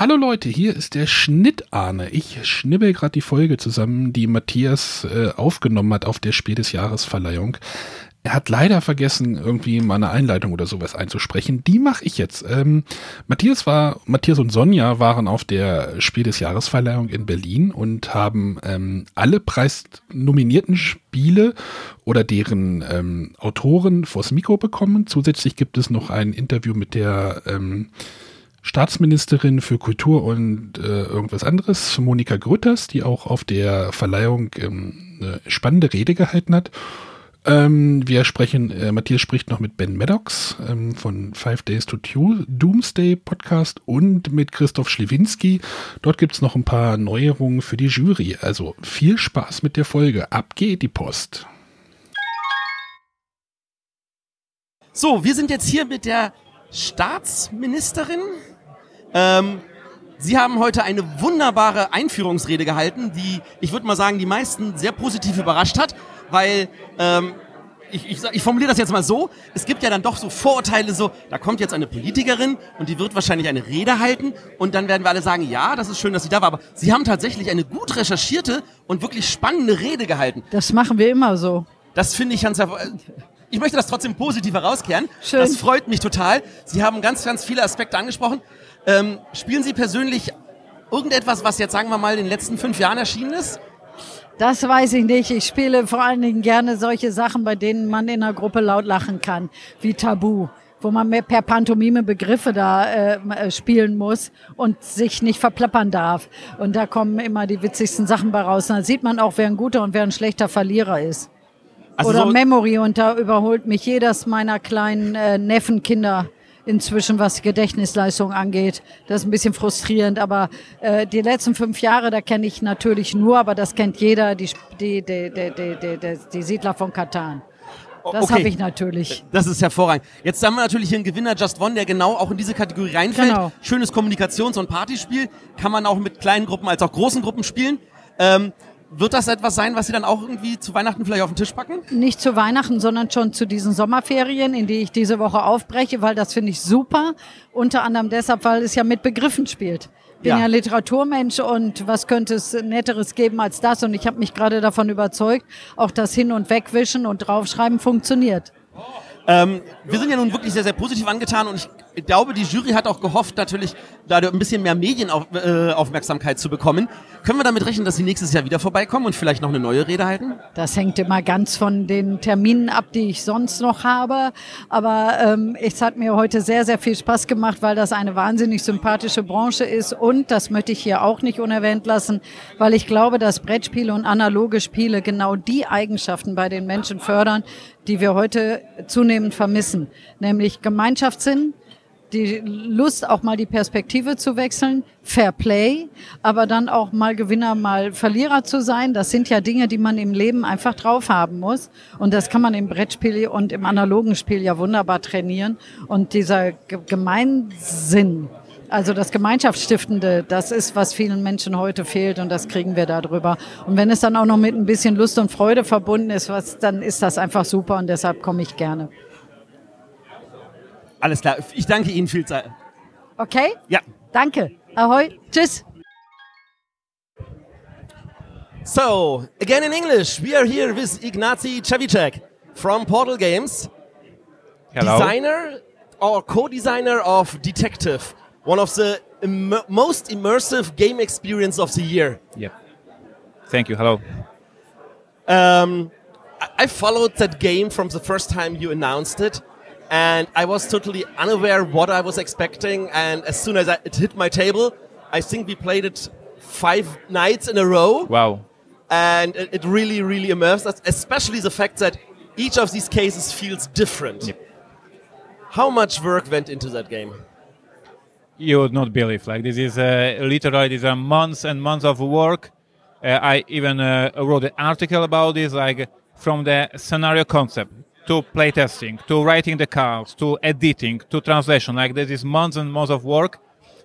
Hallo Leute, hier ist der Schnittarne. Ich schnibbel gerade die Folge zusammen, die Matthias äh, aufgenommen hat auf der Spiel des Jahresverleihung. Er hat leider vergessen, irgendwie mal eine Einleitung oder sowas einzusprechen. Die mache ich jetzt. Ähm, Matthias war, Matthias und Sonja waren auf der Spiel des Jahresverleihung in Berlin und haben ähm, alle preisnominierten Spiele oder deren ähm, Autoren vors Mikro bekommen. Zusätzlich gibt es noch ein Interview mit der ähm, Staatsministerin für Kultur und äh, irgendwas anderes, Monika Grütters, die auch auf der Verleihung ähm, eine spannende Rede gehalten hat. Ähm, wir sprechen, äh, Matthias spricht noch mit Ben Maddox ähm, von Five Days to Doomsday Podcast und mit Christoph Schlewinski. Dort gibt es noch ein paar Neuerungen für die Jury. Also viel Spaß mit der Folge. Ab geht die Post. So, wir sind jetzt hier mit der Staatsministerin. Ähm, Sie haben heute eine wunderbare Einführungsrede gehalten, die, ich würde mal sagen, die meisten sehr positiv überrascht hat, weil ähm, ich, ich, ich formuliere das jetzt mal so, es gibt ja dann doch so Vorurteile, so, da kommt jetzt eine Politikerin und die wird wahrscheinlich eine Rede halten und dann werden wir alle sagen, ja, das ist schön, dass sie da war, aber sie haben tatsächlich eine gut recherchierte und wirklich spannende Rede gehalten. Das machen wir immer so. Das finde ich ganz ich möchte das trotzdem positiv herauskehren. Schön. Das freut mich total. Sie haben ganz, ganz viele Aspekte angesprochen. Ähm, spielen Sie persönlich irgendetwas, was jetzt, sagen wir mal, in den letzten fünf Jahren erschienen ist? Das weiß ich nicht. Ich spiele vor allen Dingen gerne solche Sachen, bei denen man in einer Gruppe laut lachen kann, wie Tabu wo man mehr per Pantomime Begriffe da äh, äh, spielen muss und sich nicht verplappern darf. Und da kommen immer die witzigsten Sachen bei raus. Und da sieht man auch, wer ein guter und wer ein schlechter Verlierer ist. Also Oder so Memory und da überholt mich jedes meiner kleinen äh, Neffenkinder inzwischen, was Gedächtnisleistung angeht. Das ist ein bisschen frustrierend, aber äh, die letzten fünf Jahre, da kenne ich natürlich nur, aber das kennt jeder, die, die, die, die, die, die, die Siedler von Katan. Das okay. habe ich natürlich. Das ist hervorragend. Jetzt haben wir natürlich hier einen Gewinner, Just One, der genau auch in diese Kategorie reinfällt. Genau. Schönes Kommunikations- und Partyspiel. Kann man auch mit kleinen Gruppen als auch großen Gruppen spielen. Ähm, wird das etwas sein, was Sie dann auch irgendwie zu Weihnachten vielleicht auf den Tisch packen? Nicht zu Weihnachten, sondern schon zu diesen Sommerferien, in die ich diese Woche aufbreche, weil das finde ich super. Unter anderem deshalb, weil es ja mit Begriffen spielt. Ich bin ja. ja Literaturmensch und was könnte es Netteres geben als das? Und ich habe mich gerade davon überzeugt, auch das Hin- und Wegwischen und Draufschreiben funktioniert. Ähm, wir sind ja nun wirklich sehr, sehr positiv angetan und ich glaube, die Jury hat auch gehofft, natürlich da ein bisschen mehr Medienaufmerksamkeit äh, zu bekommen. Können wir damit rechnen, dass Sie nächstes Jahr wieder vorbeikommen und vielleicht noch eine neue Rede halten? Das hängt immer ganz von den Terminen ab, die ich sonst noch habe. Aber ähm, es hat mir heute sehr, sehr viel Spaß gemacht, weil das eine wahnsinnig sympathische Branche ist. Und, das möchte ich hier auch nicht unerwähnt lassen, weil ich glaube, dass Brettspiele und analoge Spiele genau die Eigenschaften bei den Menschen fördern, die wir heute zunehmend vermissen. Nämlich Gemeinschaftssinn, die Lust, auch mal die Perspektive zu wechseln, Fair Play, aber dann auch mal Gewinner, mal Verlierer zu sein. Das sind ja Dinge, die man im Leben einfach drauf haben muss. Und das kann man im Brettspiel und im analogen Spiel ja wunderbar trainieren. Und dieser Gemeinsinn, also das Gemeinschaftsstiftende, das ist, was vielen Menschen heute fehlt und das kriegen wir darüber. Und wenn es dann auch noch mit ein bisschen Lust und Freude verbunden ist, was, dann ist das einfach super und deshalb komme ich gerne. Alles klar. Ich danke Ihnen viel Zeit. Okay? Ja. Danke. Ahoi. Tschüss. So, again in English, we are here with Ignacy Chavicek from Portal Games. Hello. Designer or co-designer of Detective, one of the Im most immersive game experience of the year. Yep. Thank you. Hello. Um, I followed that game from the first time you announced it and I was totally unaware what I was expecting. And as soon as I, it hit my table, I think we played it five nights in a row. Wow! And it, it really, really immersed us. Especially the fact that each of these cases feels different. Yep. How much work went into that game? You would not believe. Like this is uh, literally these are months and months of work. Uh, I even uh, wrote an article about this, like from the scenario concept to playtesting, to writing the cards, to editing, to translation. Like this is months and months of work.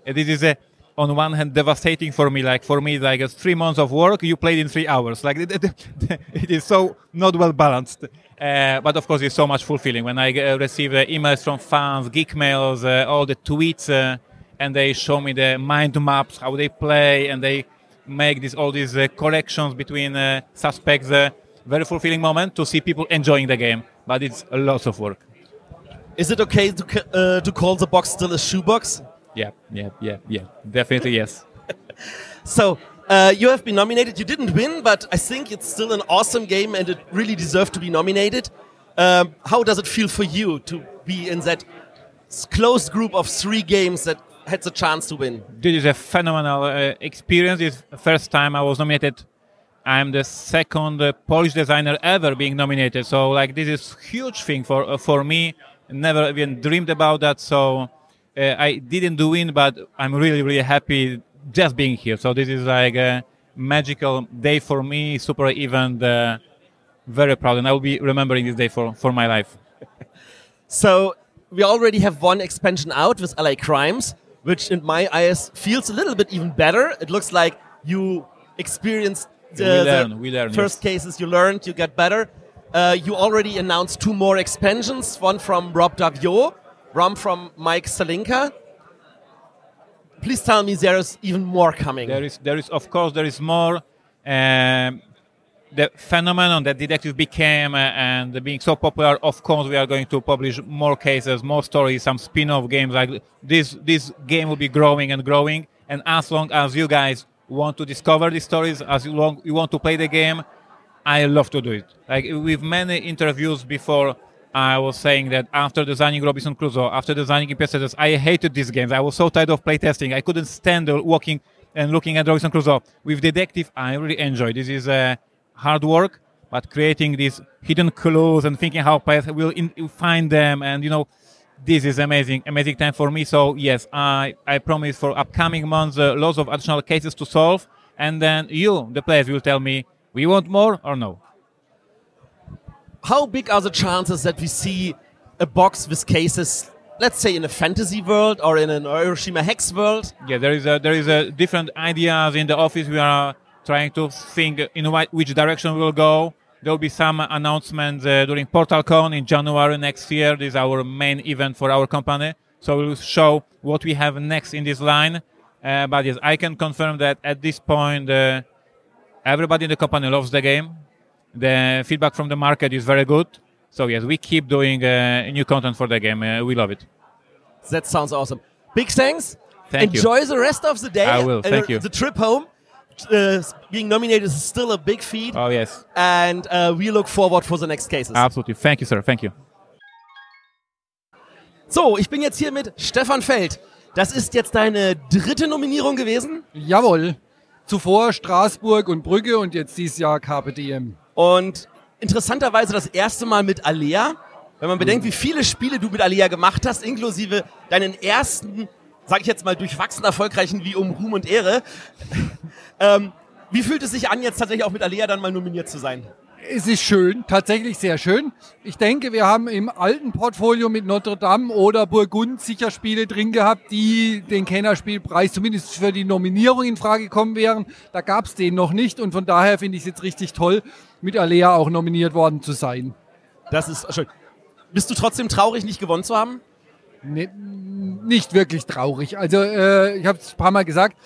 And this is a, on one hand devastating for me. Like for me, like three months of work you played in three hours. Like it, is so not well balanced. Uh, but of course, it's so much fulfilling when I uh, receive uh, emails from fans, geek mails, uh, all the tweets. Uh, and they show me the mind maps, how they play, and they make this all these uh, corrections between suspects. Very fulfilling moment to see people enjoying the game, but it's a lot of work. Is it okay to, ca- uh, to call the box still a shoebox? Yeah, yeah, yeah, yeah. Definitely yes. So uh, you have been nominated. You didn't win, but I think it's still an awesome game, and it really deserved to be nominated. Um, how does it feel for you to be in that closed group of three games that had the chance to win? This is a phenomenal uh, experience. It's the first time I was nominated. I'm the second uh, Polish designer ever being nominated. So like this is huge thing for uh, for me. Never even dreamed about that. So uh, I didn't do win, but I'm really really happy just being here. So this is like a magical day for me. Super event. Uh, very proud, and I will be remembering this day for for my life. So we already have one expansion out with LA Crimes, which in my eyes feels a little bit even better. It looks like you experienced We learn, we learn, first yes. cases, you learned, you get better. Uh, you already announced two more expansions, one from Rob Davio, one from Mike Salinka. Please tell me there is even more coming. There is, there is, of course, there is more. Um, the phenomenon that detective became uh, and being so popular, of course, we are going to publish more cases, more stories, some spin-off games. Like this, this game will be growing and growing. And as long as you guys want to discover these stories, as long you want to play the game, I love to do it. Like with many interviews before, I was saying that after designing Robinson Crusoe, after designing Impeccable, I hated these games. I was so tired of playtesting. I couldn't stand walking and looking at Robinson Crusoe. With Detective, I really enjoy. This is uh, hard work, but creating these hidden clues and thinking how players will in, find them, and you know, this is amazing, amazing time for me. So yes, I I promise for upcoming months uh, lots of additional cases to solve, and then you, the players, will tell me we want more or no. How big are the chances that we see a box with cases, let's say in a fantasy world or in an Hiroshima Hex world? Yeah, there is a, there is a different ideas in the office. We are trying to think in whi- which direction we'll go. There will be some announcements uh, during PortalCon in January next year. This is our main event for our company. So we'll show what we have next in this line. Uh, but yes, I can confirm that at this point, uh, everybody in the company loves the game. The feedback from the market is very good. So yes, we keep doing uh, new content for the game. Uh, we love it. That sounds awesome. Big thanks. Thank you. Enjoy the rest of the day. I will. Thank you. The trip home. Uh, being nominated is still a big feat, Oh yes, and uh, we look forward for the next cases. absolutely. Thank you, sir. Thank you. So, ich bin jetzt hier mit Stefan Feld. Das ist jetzt deine dritte Nominierung gewesen. Jawohl. Zuvor Straßburg und Brügge und jetzt dieses Jahr Carpe Diem. Und interessanterweise das erste Mal mit Alea. Wenn man bedenkt, wie viele Spiele du mit Alea gemacht hast, inklusive deinen ersten, sag ich jetzt mal, durchwachsen erfolgreichen wie um Ruhm und Ehre. ähm, wie fühlt es sich an, jetzt tatsächlich auch mit Alea dann mal nominiert zu sein? Es ist schön, tatsächlich sehr schön. Ich denke, wir haben im alten Portfolio mit Notre Dame oder Burgund sicher Spiele drin gehabt, die den Kennerspielpreis zumindest für die Nominierung in Frage kommen wären. Da gab es den noch nicht und von daher finde ich es jetzt richtig toll, mit Alea auch nominiert worden zu sein. Das ist schön. Bist du trotzdem traurig, nicht gewonnen zu haben? Ne, nicht wirklich traurig. Also äh, ich habe es ein paar Mal gesagt,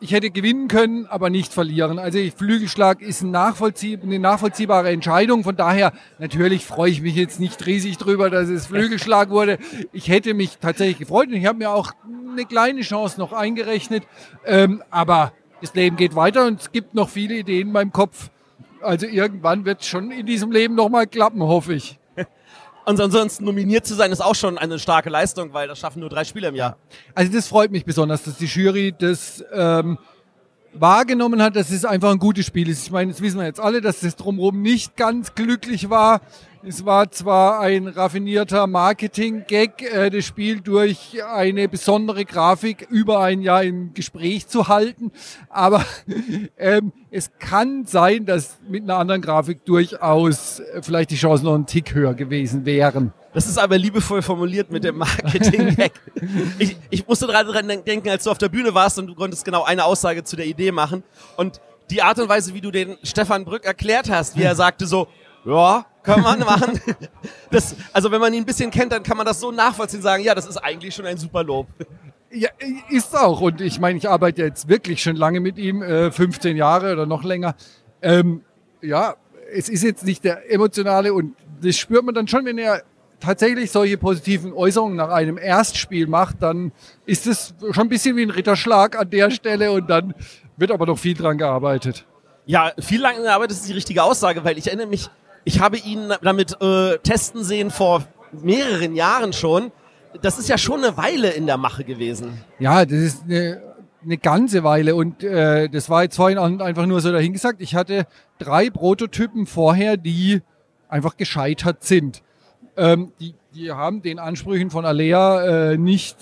ich hätte gewinnen können, aber nicht verlieren. Also ich- Flügelschlag ist ein nachvollzieh eine nachvollziehbare Entscheidung. Von daher natürlich freue ich mich jetzt nicht riesig drüber, dass es Flügelschlag wurde. Ich hätte mich tatsächlich gefreut und ich habe mir auch eine kleine Chance noch eingerechnet. Ähm, aber das Leben geht weiter und es gibt noch viele Ideen in meinem Kopf. Also irgendwann wird es schon in diesem Leben nochmal klappen, hoffe ich. Und ansonsten nominiert zu sein, ist auch schon eine starke Leistung, weil das schaffen nur drei Spiele im Jahr. Also das freut mich besonders, dass die Jury das ähm, wahrgenommen hat, dass es einfach ein gutes Spiel ist. Ich meine, das wissen wir jetzt alle, dass das drumherum nicht ganz glücklich war. Es war zwar ein raffinierter Marketing-Gag, äh, das Spiel durch eine besondere Grafik über ein Jahr im Gespräch zu halten, aber ähm, es kann sein, dass mit einer anderen Grafik durchaus äh, vielleicht die Chancen noch einen Tick höher gewesen wären. Das ist aber liebevoll formuliert mit dem Marketing-Gag. ich, ich musste dran denken, als du auf der Bühne warst und du konntest genau eine Aussage zu der Idee machen. Und die Art und Weise, wie du den Stefan Brück erklärt hast, wie er sagte so, ja, kann man machen. Das, also wenn man ihn ein bisschen kennt, dann kann man das so nachvollziehen sagen, ja, das ist eigentlich schon ein super Lob. Ja, ist auch. Und ich meine, ich arbeite jetzt wirklich schon lange mit ihm, äh, 15 Jahre oder noch länger. Ähm, ja, es ist jetzt nicht der emotionale und das spürt man dann schon, wenn er tatsächlich solche positiven Äußerungen nach einem Erstspiel macht, dann ist es schon ein bisschen wie ein Ritterschlag an der Stelle und dann wird aber noch viel dran gearbeitet. Ja, viel lange gearbeitet ist die richtige Aussage, weil ich erinnere mich, ich habe ihn damit äh, testen sehen vor mehreren Jahren schon. Das ist ja schon eine Weile in der Mache gewesen. Ja, das ist eine, eine ganze Weile und äh, das war jetzt vorhin einfach nur so dahingesagt. Ich hatte drei Prototypen vorher, die einfach gescheitert sind. Ähm, die, die haben den Ansprüchen von Alea äh, nicht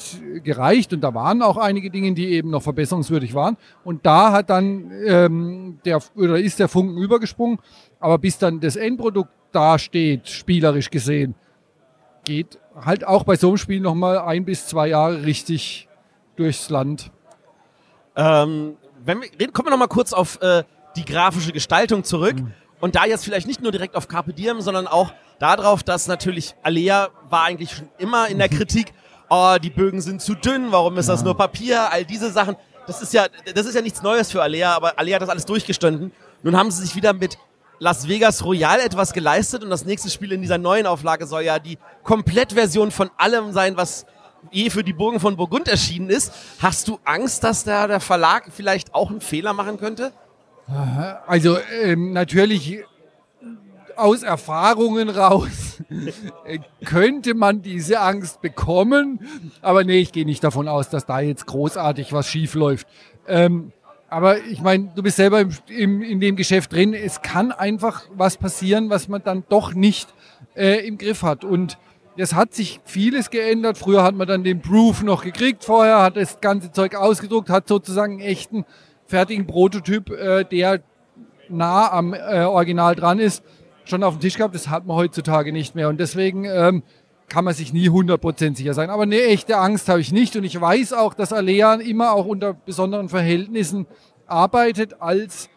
gereicht und da waren auch einige Dinge, die eben noch verbesserungswürdig waren. Und da hat dann ähm, der oder ist der Funken übergesprungen, aber bis dann das Endprodukt dasteht, spielerisch gesehen, geht halt auch bei so einem Spiel nochmal ein bis zwei Jahre richtig durchs Land. Ähm, wenn wir reden, kommen wir nochmal kurz auf äh, die grafische Gestaltung zurück. Mhm. Und da jetzt vielleicht nicht nur direkt auf Carpe Diem, sondern auch darauf, dass natürlich Alea war eigentlich schon immer in der mhm. Kritik, oh, die Bögen sind zu dünn, warum ist ja. das nur Papier, all diese Sachen. Das ist ja, das ist ja nichts Neues für Alea, aber Alea hat das alles durchgestanden. Nun haben sie sich wieder mit Las Vegas Royal etwas geleistet und das nächste Spiel in dieser neuen Auflage soll ja die Komplettversion von allem sein, was je für die Burgen von Burgund erschienen ist. Hast du Angst, dass da der Verlag vielleicht auch einen Fehler machen könnte? Also ähm, natürlich aus Erfahrungen raus könnte man diese Angst bekommen, aber nee, ich gehe nicht davon aus, dass da jetzt großartig was schief läuft. Ähm, aber ich meine, du bist selber im, im, in dem Geschäft drin. Es kann einfach was passieren, was man dann doch nicht äh, im Griff hat. Und es hat sich vieles geändert. Früher hat man dann den Proof noch gekriegt. Vorher hat das ganze Zeug ausgedruckt, hat sozusagen einen echten fertigen Prototyp, äh, der nah am äh, Original dran ist, schon auf dem Tisch gehabt. Das hat man heutzutage nicht mehr. Und deswegen ähm, kann man sich nie 100% sicher sein. Aber eine echte Angst habe ich nicht. Und ich weiß auch, dass Alea immer auch unter besonderen Verhältnissen arbeitet als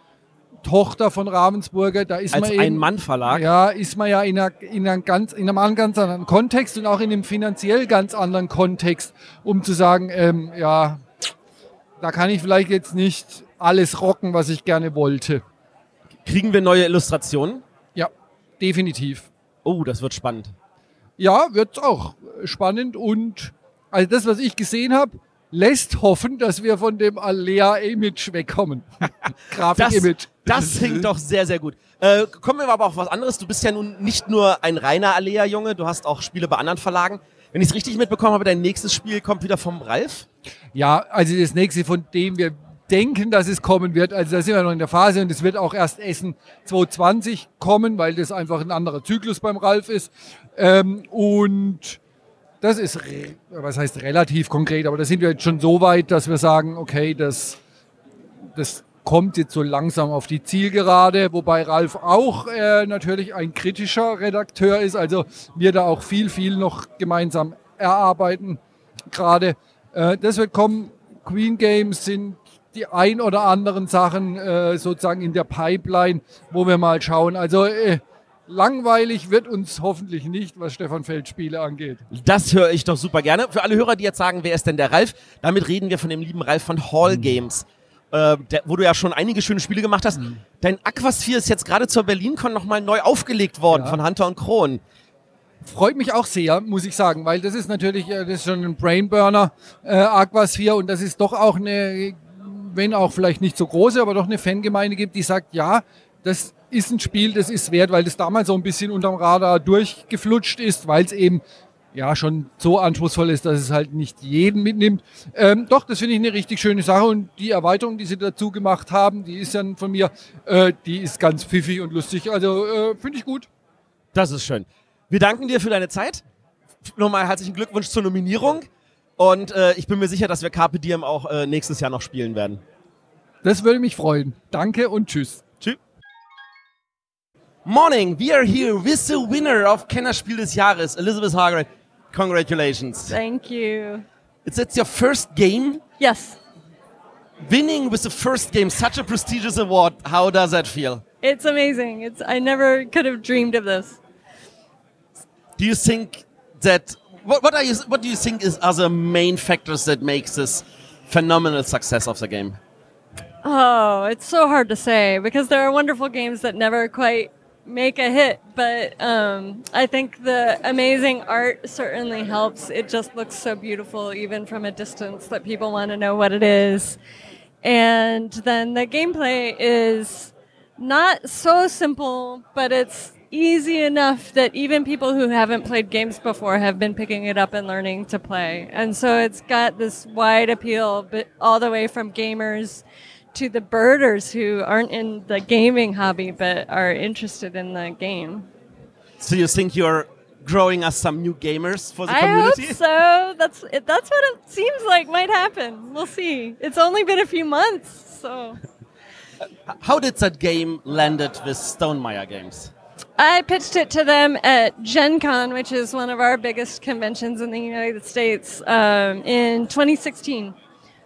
Tochter von Ravensburger. Da ist als man ein Mann-Verlag. Ja, ist man ja in, einer, in, einer ganz, in einem ganz anderen Kontext und auch in einem finanziell ganz anderen Kontext, um zu sagen, ähm, ja, da kann ich vielleicht jetzt nicht alles rocken, was ich gerne wollte. Kriegen wir neue Illustrationen? Ja, definitiv. Oh, das wird spannend. Ja, wird auch spannend und also das, was ich gesehen habe, lässt hoffen, dass wir von dem Alea-Image wegkommen. Grafik-Image. Das, das klingt doch sehr, sehr gut. Äh, kommen wir aber auf was anderes. Du bist ja nun nicht nur ein reiner Alea-Junge, du hast auch Spiele bei anderen Verlagen. Wenn ich es richtig mitbekommen habe, dein nächstes Spiel kommt wieder vom Ralf? Ja, also das nächste, von dem wir denken, dass es kommen wird. Also da sind wir noch in der Phase und es wird auch erst Essen 2020 kommen, weil das einfach ein anderer Zyklus beim Ralf ist. Ähm, und das ist, was heißt relativ konkret, aber da sind wir jetzt schon so weit, dass wir sagen, okay, das, das kommt jetzt so langsam auf die Zielgerade, wobei Ralf auch äh, natürlich ein kritischer Redakteur ist, also wir da auch viel, viel noch gemeinsam erarbeiten gerade. Äh, das wird kommen. Queen Games sind die ein oder anderen Sachen äh, sozusagen in der Pipeline, wo wir mal schauen. Also äh, langweilig wird uns hoffentlich nicht, was Stefan Feld Spiele angeht. Das höre ich doch super gerne. Für alle Hörer, die jetzt sagen, wer ist denn der Ralf? Damit reden wir von dem lieben Ralf von Hall mhm. Äh, der, wo du ja schon einige schöne Spiele gemacht hast. Mhm. Dein Aquasphere ist jetzt gerade zur BerlinCon nochmal neu aufgelegt worden ja. von Hunter und Kron. Freut mich auch sehr, muss ich sagen, weil das ist natürlich, äh, das ist schon ein Brainburner, äh, Aquasphere und das ist doch auch eine, wenn auch vielleicht nicht so große, aber doch eine Fangemeinde gibt, die sagt, ja, das ist ein Spiel, das ist wert, weil das damals so ein bisschen unterm Radar durchgeflutscht ist, weil es eben ja schon so anspruchsvoll ist, dass es halt nicht jeden mitnimmt. Ähm, doch, das finde ich eine richtig schöne Sache und die Erweiterung, die sie dazu gemacht haben, die ist dann von mir, äh, die ist ganz pfiffig und lustig. Also äh, finde ich gut. Das ist schön. Wir danken dir für deine Zeit. Nochmal herzlichen Glückwunsch zur Nominierung. Und äh, ich bin mir sicher, dass wir Carpe Diem auch äh, nächstes Jahr noch spielen werden. Das würde mich freuen. Danke und tschüss. Tschüss. Morning, we are here with the winner of Kennerspiel des Jahres, Elizabeth Hargrave. Congratulations. Thank you. It's, it's your first game? Yes. Winning with the first game, such a prestigious award, how does that feel? It's amazing. It's I never could have dreamed of this. Do you think that what, what are you? What do you think is are the main factors that makes this phenomenal success of the game? Oh, it's so hard to say because there are wonderful games that never quite make a hit, but um, I think the amazing art certainly helps. It just looks so beautiful, even from a distance, that people want to know what it is. And then the gameplay is not so simple, but it's easy enough that even people who haven't played games before have been picking it up and learning to play. And so it's got this wide appeal, but all the way from gamers to the birders who aren't in the gaming hobby but are interested in the game. So you think you're growing us some new gamers for the I community? hope so. That's it, that's what it seems like might happen. We'll see. It's only been a few months, so How did that game land landed with Stonemeyer Games? I pitched it to them at Gen Con, which is one of our biggest conventions in the United States, um, in 2016.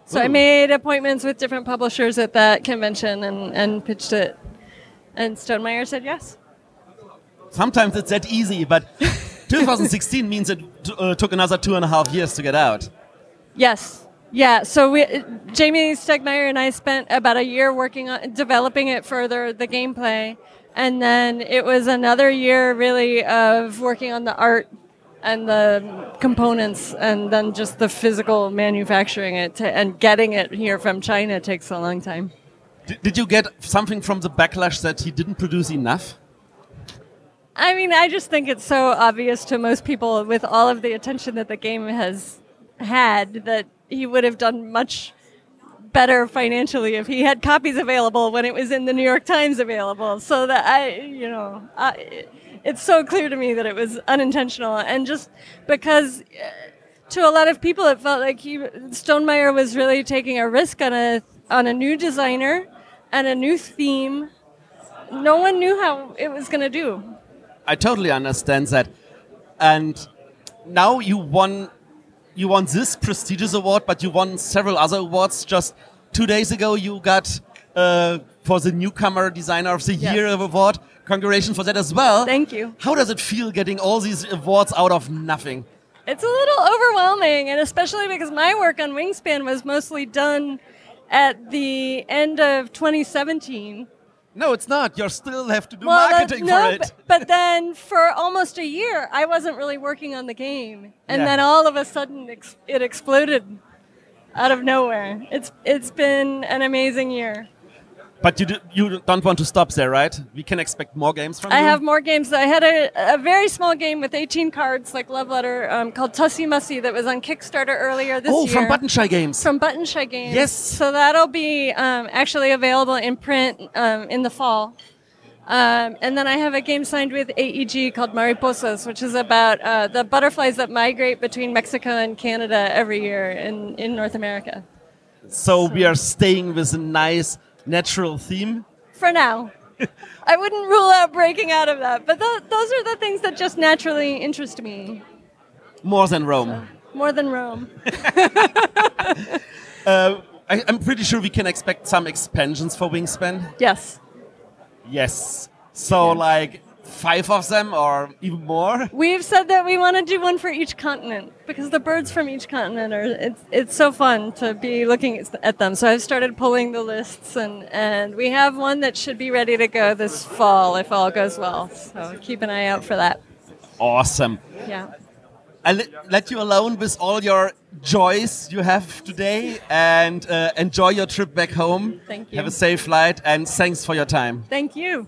So I made appointments with different publishers at that convention and, and pitched it. And Stonemeyer said yes. Sometimes it's that easy, but 2016 means it uh, took another two and a half years to get out. Yes. Yeah. So we, Jamie Stegmeyer and I spent about a year working on developing it further, the gameplay, and then it was another year really of working on the art and the components, and then just the physical manufacturing it to, and getting it here from China takes a long time. D- did you get something from the backlash that he didn't produce enough? I mean, I just think it's so obvious to most people with all of the attention that the game has had that he would have done much better financially if he had copies available when it was in the New York Times available. So that I, you know, I, it's so clear to me that it was unintentional and just because uh, to a lot of people it felt like he Stonemeyer was really taking a risk on a on a new designer and a new theme. No one knew how it was going to do. I totally understand that. And now you won you won this prestigious award, but you won several other awards. Just two days ago, you got uh, for the newcomer designer of the Yes. year award. Congratulations for that as well. Thank you. How does it feel getting all these awards out of nothing? It's a little overwhelming, and especially because my work on Wingspan was mostly done at the end of 2017. No, it's not. You still have to do Well, marketing no, for it. But, but then for almost a year, I wasn't really working on the game, and Yeah. then all of a sudden, it exploded out of nowhere. It's it's been an amazing year. But you do, you don't want to stop there, right? We can expect more games from I you. I have more games. I had a, a very small game with 18 cards, like Love Letter, um, called Tussie Mussy, that was on Kickstarter earlier this oh, year. Oh, from Button Shy Games. from Button Shy Games. Yes. So that'll be um, actually available in print um, in the fall. Um, and then I have a game signed with AEG called Mariposas, which is about uh, the butterflies that migrate between Mexico and Canada every year in, in North America. so we are staying with a nice natural theme. For now. I wouldn't rule out breaking out of that, but th- those are the things that just naturally interest me More than Rome. more than Rome. Uh, I, I'm pretty sure we can expect some expansions for Wingspan. Yes. Yes. So like five of them or even more. We've said that we want to do one for each continent because the birds from each continent are it's it's so fun to be looking at- them. So I've started pulling the lists and and we have one that should be ready to go this fall if all goes well. So keep an eye out for that. Awesome. Yeah. I let, let you alone with all your joys you have today and uh, enjoy your trip back home. Thank you. Have a safe flight and thanks for your time. Thank you.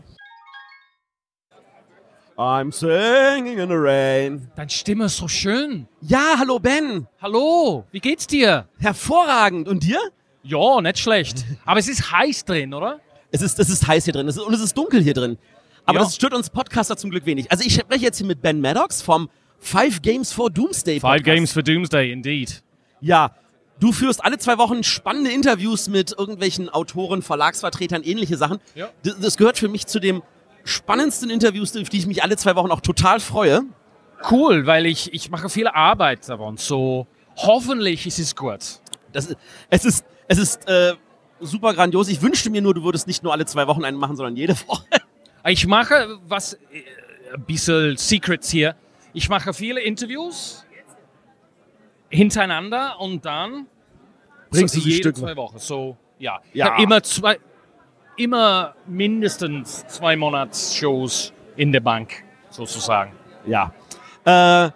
I'm singing in the rain. Deine Stimme ist so schön. Ja, hallo Ben. Hallo, wie geht's dir? Hervorragend. Und dir? Ja, nicht schlecht. Aber es ist heiß drin, oder? Es ist, es ist heiß hier drin es ist, und es ist dunkel hier drin. Aber Ja. das stört uns Podcaster zum Glück wenig. Also ich spreche jetzt hier mit Ben Maddox vom Five Games for Doomsday Five Podcast. games for Doomsday, indeed. Ja, du führst alle zwei Wochen spannende Interviews mit irgendwelchen Autoren, Verlagsvertretern, ähnliche Sachen. Ja. Das gehört für mich zu den spannendsten Interviews, auf die ich mich alle zwei Wochen auch total freue. Cool, weil ich, ich mache viel Arbeit davon. So, hoffentlich ist es gut. Das ist, es ist, es ist äh, super grandios. Ich wünschte mir nur, du würdest nicht nur alle zwei Wochen einen machen, sondern jede Woche. Ich mache was, äh, ein bisschen Secrets hier. Ich mache viele Interviews hintereinander und dann Bringst so du sie jede Stück- zwei Wochen. So, ja. Ich Ja. habe immer zwei, immer mindestens zwei Monats-Shows in der Bank, sozusagen. Ja. Äh,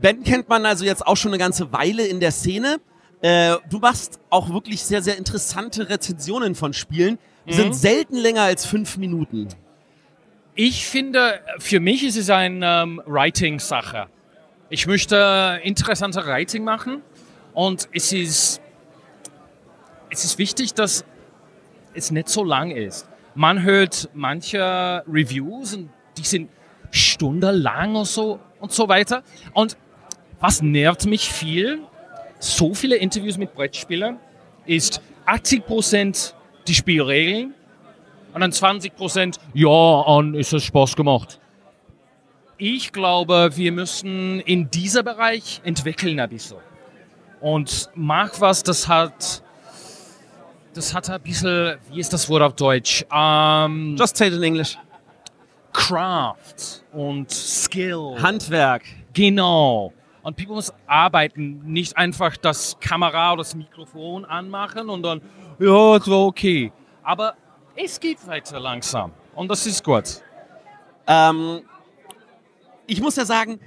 ben kennt man also jetzt auch schon eine ganze Weile in der Szene. Äh, du machst auch wirklich sehr, sehr interessante Rezensionen von Spielen. Die sind selten länger als fünf Minuten. Ich finde, für mich ist es eine ähm, Writing-Sache. Ich möchte interessante Writing machen und es ist, es ist wichtig, dass es nicht so lang ist. Man hört manche Reviews und die sind stundenlang und so und so weiter. Und was nervt mich viel, so viele Interviews mit Brettspielern, ist 80% die Spielregeln und dann 20 Prozent, ja, an ist es Spaß gemacht. Ich glaube, wir müssen in dieser Bereich entwickeln ein bisschen. Und mach was, das hat, das hat ein bisschen, wie ist das Wort auf Deutsch? Ähm, Just say it in English. Craft und Skill. Handwerk. Genau. Und People muss arbeiten, nicht einfach das Kamera oder das Mikrofon anmachen und dann, ja, es war okay. Aber es geht weiter langsam. Und das ist gut. Ähm, ich muss ja sagen,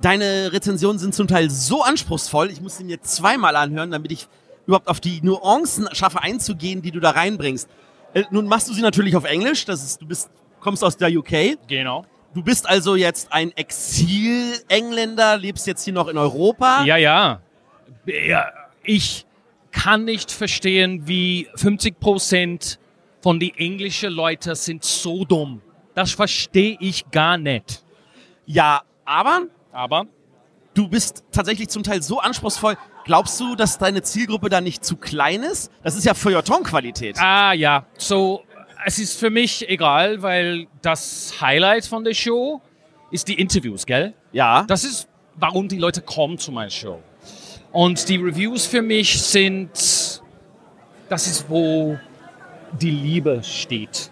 deine Rezensionen sind zum Teil so anspruchsvoll, ich muss sie mir zweimal anhören, damit ich überhaupt auf die Nuancen schaffe einzugehen, die du da reinbringst. Äh, nun machst du sie natürlich auf Englisch, das ist, du bist, kommst aus der UK. Genau. Du bist also jetzt ein Exil-Engländer, lebst jetzt hier noch in Europa. Ja, ja. ja. Ich kann nicht verstehen, wie 50 Prozent von die englischen Leute sind so dumm. Das verstehe ich gar nicht. ja aber Aber du bist tatsächlich zum Teil so anspruchsvoll. Glaubst du, dass deine Zielgruppe da nicht zu klein ist? Das ist ja Feuilleton-Qualität. Ah ja, so es ist für mich egal, weil das Highlight von der Show ist die Interviews, gell? Ja. Das ist, warum die Leute kommen zu meiner Show. Und die Reviews für mich sind, das ist, wo die Liebe steht.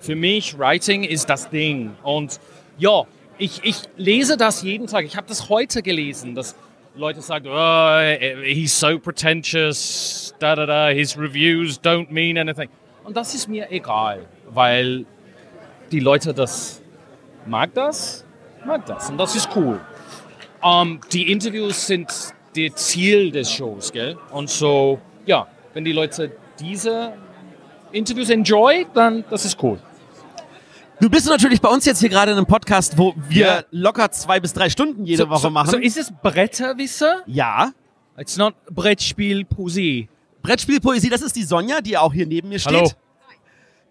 Für mich, Writing ist das Ding. Und ja, ich, ich lese das jeden Tag. Ich habe das heute gelesen, dass Leute sagen, oh, he's so pretentious, da da da, his reviews don't mean anything. Und das ist mir egal, weil die Leute das mag das, mag das und das ist cool. Ähm, die Interviews sind das Ziel des Shows, gell? Und so, ja, wenn die Leute diese Interviews enjoy, dann das ist cool. Du bist natürlich bei uns jetzt hier gerade in einem Podcast, wo wir Ja. locker zwei bis drei Stunden jede so, Woche so, machen. So ist es Bretterwisser? ja. It's not Brettspiel Poesie. Brettspielpoesie, das ist die Sonja, die auch hier neben mir steht. Hallo.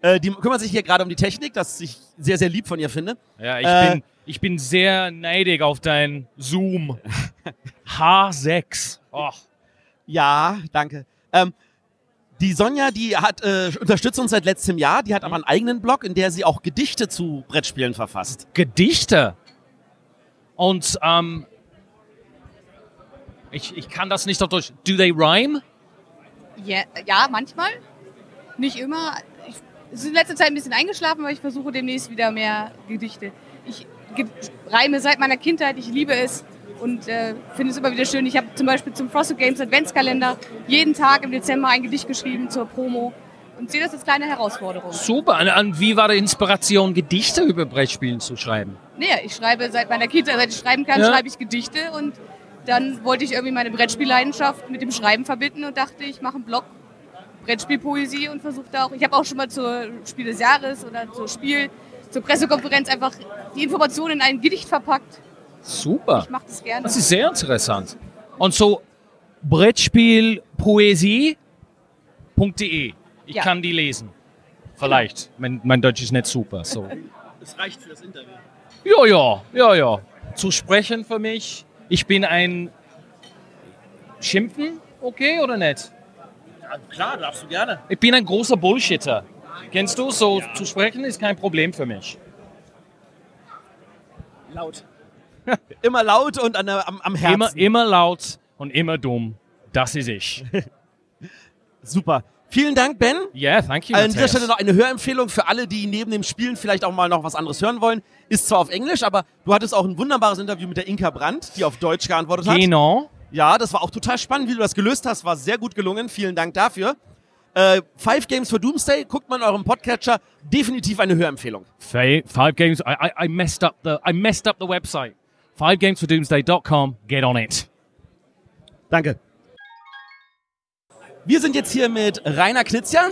Äh, die kümmert sich hier gerade um die Technik, das ich sehr, sehr lieb von ihr finde. Ja, ich, Äh, bin, ich bin sehr neidig auf dein Zoom. H6. Oh. Ja, danke. Ähm, die Sonja, die hat äh, unterstützt uns seit letztem Jahr. Die hat aber einen eigenen Blog, in der sie auch Gedichte zu Brettspielen verfasst. Gedichte. Und ähm, ich, ich kann das nicht auf Deutsch. Do they rhyme? Ja, ja, manchmal. Nicht immer. Ich, es ist in letzter Zeit ein bisschen eingeschlafen, aber ich versuche demnächst wieder mehr Gedichte. Ich ge reime seit meiner Kindheit, ich liebe es und äh, finde es immer wieder schön. Ich habe zum Beispiel zum Frosted Games Adventskalender jeden Tag im Dezember ein Gedicht geschrieben zur Promo und sehe das als kleine Herausforderung. Super. An, wie war die Inspiration, Gedichte über Brettspielen zu schreiben? Naja, ich schreibe seit meiner Kindheit, seit ich schreiben kann, Ja. schreibe ich Gedichte und dann wollte ich irgendwie meine Brettspielleidenschaft mit dem Schreiben verbinden und dachte, ich mache einen Blog Brettspielpoesie und versuchte auch, ich habe auch schon mal zur Spiel des Jahres oder zur Spiel, zur Pressekonferenz einfach die Informationen in ein Gedicht verpackt. Super. Ich mache das gerne. Das ist sehr interessant. Und so Brettspielpoesie.de. Ich Ja. kann die lesen. Vielleicht. Mein, mein Deutsch ist nicht super. So. Das reicht für das Interview. Ja, ja, ja, ja. Zu sprechen für mich. Ich bin ein Schimpfen, okay oder nicht? Ja, klar, darfst du gerne. Ich bin ein großer Bullshitter. Kennst du? So zu sprechen ist kein Problem für mich. Laut. Immer laut und an der, am, am Herzen. Immer, immer laut und immer dumm. Das ist ich. Super. Vielen Dank, Ben. Yeah, thank you. An dieser. Stelle noch eine Hörempfehlung für alle, die neben dem Spielen vielleicht auch mal noch was anderes hören wollen. Ist zwar auf Englisch, aber du hattest auch ein wunderbares Interview mit der Inka Brandt, die auf Deutsch geantwortet hat. Genau. Ja, das war auch total spannend, wie du das gelöst hast. War sehr gut gelungen. Vielen Dank dafür. Äh, Five Games for Doomsday, guckt mal in eurem Podcatcher. Definitiv eine Hörempfehlung. Five, five games. I, I, I messed up the I messed up the website. Fivegamesfordoomsday.com. Get on it. Danke. Wir sind jetzt hier mit Rainer Knizia,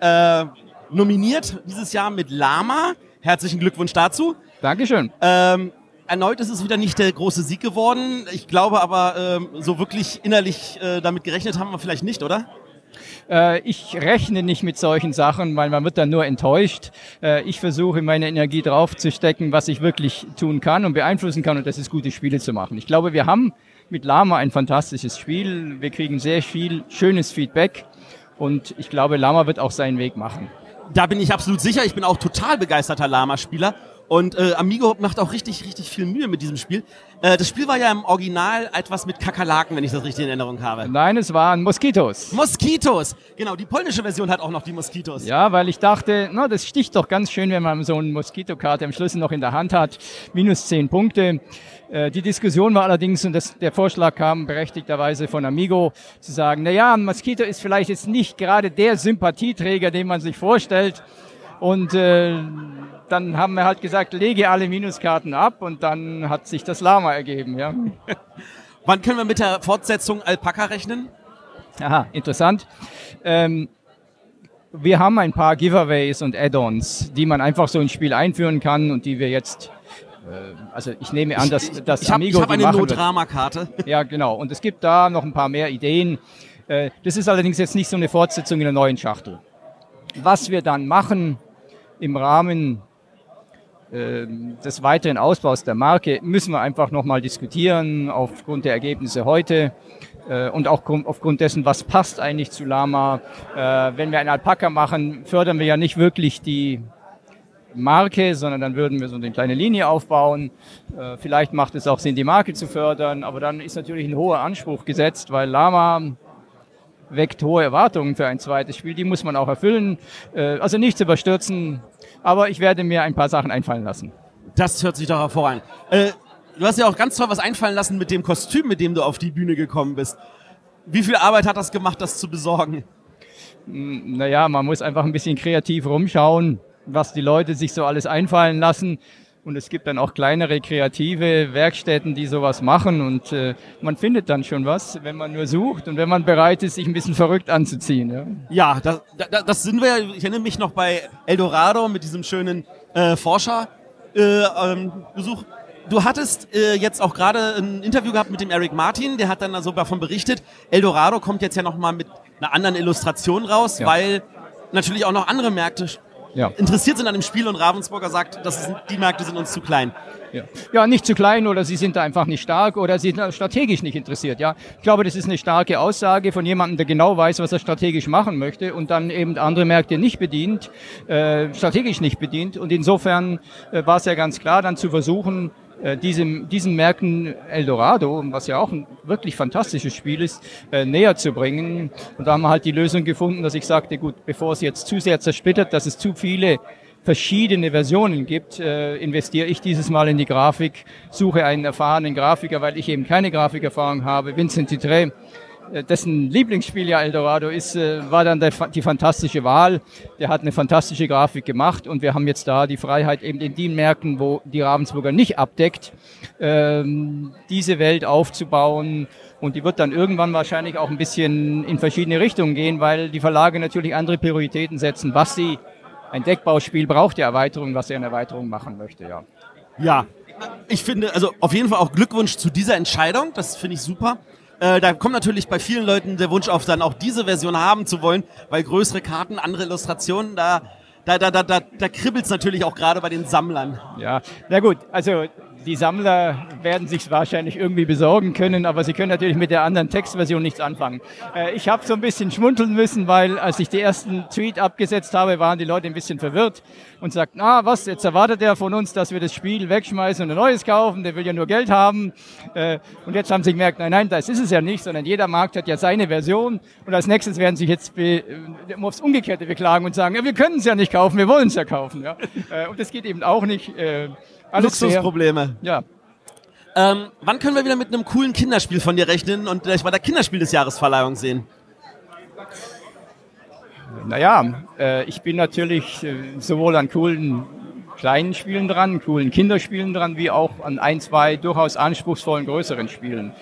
äh, nominiert dieses Jahr mit Lama. Herzlichen Glückwunsch dazu. Dankeschön. Ähm, erneut ist es wieder nicht der große Sieg geworden. Ich glaube aber, ähm, so wirklich innerlich äh, damit gerechnet haben wir vielleicht nicht, oder? Äh, ich rechne nicht mit solchen Sachen, weil man wird dann nur enttäuscht. Äh, ich versuche meine Energie drauf zu stecken, was ich wirklich tun kann und beeinflussen kann und das ist gute Spiele zu machen. Ich glaube, wir haben mit Lama ein fantastisches Spiel. Wir kriegen sehr viel schönes Feedback und ich glaube, Lama wird auch seinen Weg machen. Da bin ich absolut sicher. Ich bin auch total begeisterter Lama-Spieler. Und äh, Amigo macht auch richtig, richtig viel Mühe mit diesem Spiel. Äh, das Spiel war ja im Original etwas mit Kakerlaken, wenn ich das richtig in Erinnerung habe. Nein, es waren Moskitos. Moskitos! Genau, die polnische Version hat auch noch die Moskitos. Ja, weil ich dachte, na, das sticht doch ganz schön, wenn man so eine Moskitokarte am Schluss noch in der Hand hat. Minus zehn Punkte. Äh, Die Diskussion war allerdings, und das, der Vorschlag kam berechtigterweise von Amigo, zu sagen, na ja, ein Moskito ist vielleicht jetzt nicht gerade der Sympathieträger, den man sich vorstellt. Und äh, dann haben wir halt gesagt, lege alle Minuskarten ab und dann hat sich das Lama ergeben. Ja. Wann können wir mit der Fortsetzung Alpaka rechnen? Aha, interessant. Ähm, wir haben ein paar Giveaways und Add-ons, die man einfach so ins Spiel einführen kann und die wir jetzt, äh, also ich nehme an, dass das Ich habe Amigo hab die eine. No-Drama-Karte. Ja, genau. Und es gibt da noch ein paar mehr Ideen. Äh, Das ist allerdings jetzt nicht so eine Fortsetzung in der neuen Schachtel. Was wir dann machen im Rahmen ähm, des weiteren Ausbaus der Marke, müssen wir einfach nochmal diskutieren aufgrund der Ergebnisse heute äh, und auch grund- aufgrund dessen, was passt eigentlich zu Lama. Äh, Wenn wir einen Alpaka machen, fördern wir ja nicht wirklich die Marke, sondern dann würden wir so eine kleine Linie aufbauen. Äh, Vielleicht macht es auch Sinn, die Marke zu fördern, aber dann ist natürlich ein hoher Anspruch gesetzt, weil Lama weckt hohe Erwartungen für ein zweites Spiel. Die muss man auch erfüllen. Äh, Also nichts überstürzen, aber ich werde mir ein paar Sachen einfallen lassen. Das hört sich doch hervorragend. Äh, du hast ja auch ganz toll was einfallen lassen mit dem Kostüm, mit dem du auf die Bühne gekommen bist. Wie viel Arbeit hat das gemacht, das zu besorgen? Hm, Naja, man muss einfach ein bisschen kreativ rumschauen, was die Leute sich so alles einfallen lassen. Und es gibt dann auch kleinere kreative Werkstätten, die sowas machen. Und äh, man findet dann schon was, wenn man nur sucht und wenn man bereit ist, sich ein bisschen verrückt anzuziehen. Ja. Ja, das, das, das sind wir. Ich erinnere mich noch bei Eldorado mit diesem schönen äh, Forscherbesuch. Äh, ähm, du hattest äh, jetzt auch gerade ein Interview gehabt mit dem Eric Martin, der hat dann also davon berichtet, Eldorado kommt jetzt ja nochmal mit einer anderen Illustration raus, Ja. weil natürlich auch noch andere Märkte Ja. interessiert sind an dem Spiel und Ravensburger sagt, das ist, die Märkte sind uns zu klein. Ja. ja, nicht zu klein oder sie sind da einfach nicht stark oder sie sind strategisch nicht interessiert. Ja, ich glaube, das ist eine starke Aussage von jemandem, der genau weiß, was er strategisch machen möchte und dann eben andere Märkte nicht bedient, äh, strategisch nicht bedient. Und insofern äh, war es ja ganz klar, dann zu versuchen, diesem, diesen Märkten Eldorado, was ja auch ein wirklich fantastisches Spiel ist, äh, näher zu bringen. Und da haben wir halt die Lösung gefunden, dass ich sagte, gut, bevor es jetzt zu sehr zersplittert, dass es zu viele verschiedene Versionen gibt, äh, investiere ich dieses Mal in die Grafik, suche einen erfahrenen Grafiker, weil ich eben keine Grafikerfahrung habe. Vincent Titré, äh, dessen Lieblingsspiel ja Eldorado ist, äh, war dann der, die fantastische Wahl. Der hat eine fantastische Grafik gemacht und wir haben jetzt da die Freiheit, eben in den Märkten, wo die Ravensburger nicht abdeckt, ähm, diese Welt aufzubauen. Und die wird dann irgendwann wahrscheinlich auch ein bisschen in verschiedene Richtungen gehen, weil die Verlage natürlich andere Prioritäten setzen, was sie ein Deckbauspiel braucht ja Erweiterung, was er eine Erweiterung machen möchte, ja. Ja, ich finde, also auf jeden Fall auch Glückwunsch zu dieser Entscheidung. Das finde ich super. Äh, da kommt natürlich bei vielen Leuten der Wunsch auf, dann auch diese Version haben zu wollen, weil größere Karten, andere Illustrationen, da, da, da, da, da, da kribbelt es natürlich auch gerade bei den Sammlern. Ja, na gut, also die Sammler werden sich wahrscheinlich irgendwie besorgen können, aber sie können natürlich mit der anderen Textversion nichts anfangen. Äh, ich habe so ein bisschen schmunzeln müssen, weil als ich die ersten Tweet abgesetzt habe, waren die Leute ein bisschen verwirrt und sagten, ah, was, jetzt erwartet er von uns, dass wir das Spiel wegschmeißen und ein neues kaufen, der will ja nur Geld haben. Äh, und jetzt haben sie gemerkt, nein, nein, das ist es ja nicht, sondern jeder Markt hat ja seine Version und als nächstes werden sie sich jetzt äh, aufs Umgekehrte beklagen und sagen, ja, wir können es ja nicht kaufen, wir wollen es ja kaufen. Ja? Äh, und das geht eben auch nicht. Alles. Luxusprobleme. Ja. Ähm, wann können wir wieder mit einem coolen Kinderspiel von dir rechnen und vielleicht bei der Kinderspiel des Jahres Verleihung sehen? Naja, äh, ich bin natürlich äh, sowohl an coolen kleinen Spielen dran, coolen Kinderspielen dran, wie auch an ein, zwei durchaus anspruchsvollen größeren Spielen.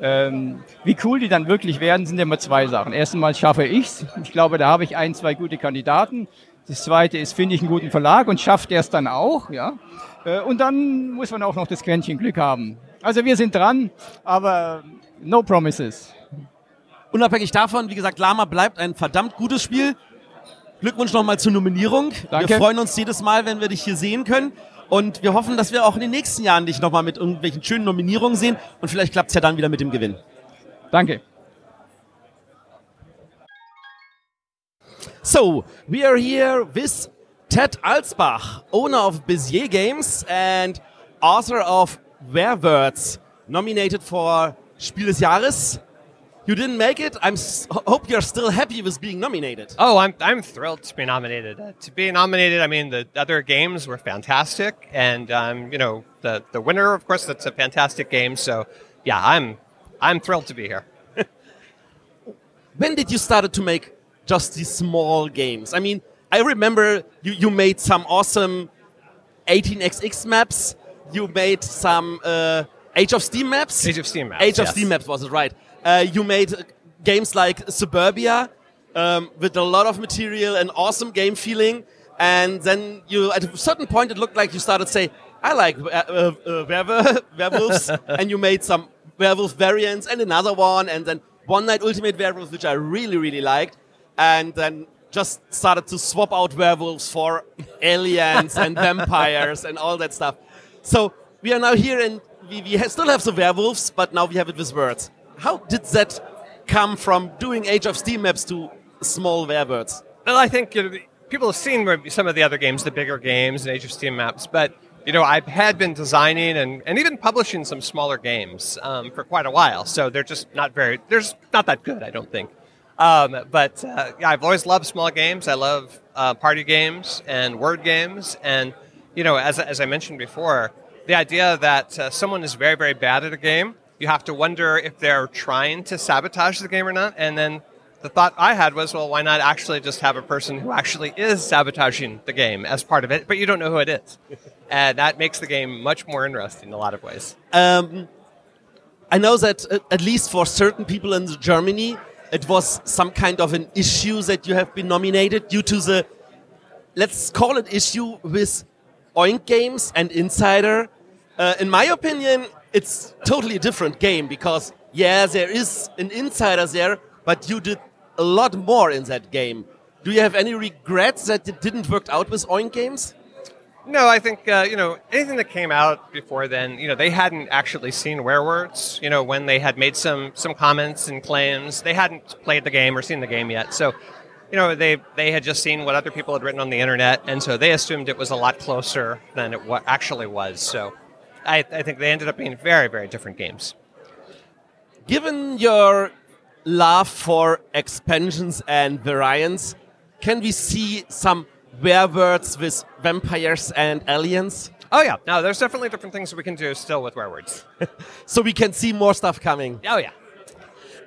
Ähm, wie cool die dann wirklich werden, sind immer zwei Sachen. Erstens schaffe ich's. Ich glaube, da habe ich ein, zwei gute Kandidaten. Das zweite ist, finde ich einen guten Verlag und schafft er es dann auch, ja. Äh, und dann muss man auch noch das Quäntchen Glück haben. Also wir sind dran, aber no promises. Unabhängig davon, wie gesagt, Lama bleibt ein verdammt gutes Spiel. Glückwunsch nochmal zur Nominierung. Danke. Wir freuen uns jedes Mal, wenn wir dich hier sehen können. Und wir hoffen, dass wir auch in den nächsten Jahren dich nochmal mit irgendwelchen schönen Nominierungen sehen. Und vielleicht klappt es ja dann wieder mit dem Gewinn. Danke. So, we are here with Ted Alsbach, owner of Bezier Games and author of Werewörts, nominated for Spiel des Jahres. You didn't make it. I hope you're still happy with being nominated. Oh, I'm, I'm thrilled to be nominated. Uh, to be nominated, I mean, the other games were fantastic. And, um, you know, the, the winner, of course, that's a fantastic game. So, yeah, I'm, I'm thrilled to be here. when did you started to make just these small games? I mean, I remember you, you made some awesome 18xx maps. You made some uh, Age of Steam maps. Age of Steam maps. Age of yes. Steam maps was it right? Uh, you made games like Suburbia um, with a lot of material and awesome game feeling. And then you, at a certain point, it looked like you started to say, "I like uh, uh, werewolf, werewolves," and you made some werewolf variants and another one, and then One Night Ultimate Werewolf, which I really, really liked, and then just started to swap out werewolves for aliens and vampires and all that stuff. So we are now here, and we, we still have the werewolves, but now we have it with words. How did that come from doing Age of Steam maps to small werebirds? Well, I think you know, people have seen some of the other games, the bigger games and Age of Steam maps, but you know, I had been designing and, and even publishing some smaller games um, for quite a while, so they're just not very, they're not that good, I don't think. Um, but uh, yeah, I've always loved small games. I love uh, party games and word games, and you know, as, as I mentioned before, the idea that uh, someone is very, very bad at a game you have to wonder if they're trying to sabotage the game or not. And then the thought I had was, well, why not actually just have a person who actually is sabotaging the game as part of it, but you don't know who it is. and that makes the game much more interesting in a lot of ways. Um, I know that uh, at least for certain people in Germany, it was some kind of an issue that you have been nominated due to the, let's call it issue with Oink Games and Insider. Uh, in my opinion, it's totally a different game because yeah, there is an insider there, but you did a lot more in that game. Do you have any regrets that it didn't work out with Oink Games? No, I think uh, you know anything that came out before then. You know, they hadn't actually seen Werewords. You know, when they had made some some comments and claims, they hadn't played the game or seen the game yet. So, you know, they they had just seen what other people had written on the internet, and so they assumed it was a lot closer than it wa- actually was. So, I, I think they ended up being very very different games. Given your love for expansions and variants, can we see some werewords with vampires and aliens? Oh yeah, no, there's definitely different things we can do still with werewords. so we can see more stuff coming. Oh yeah.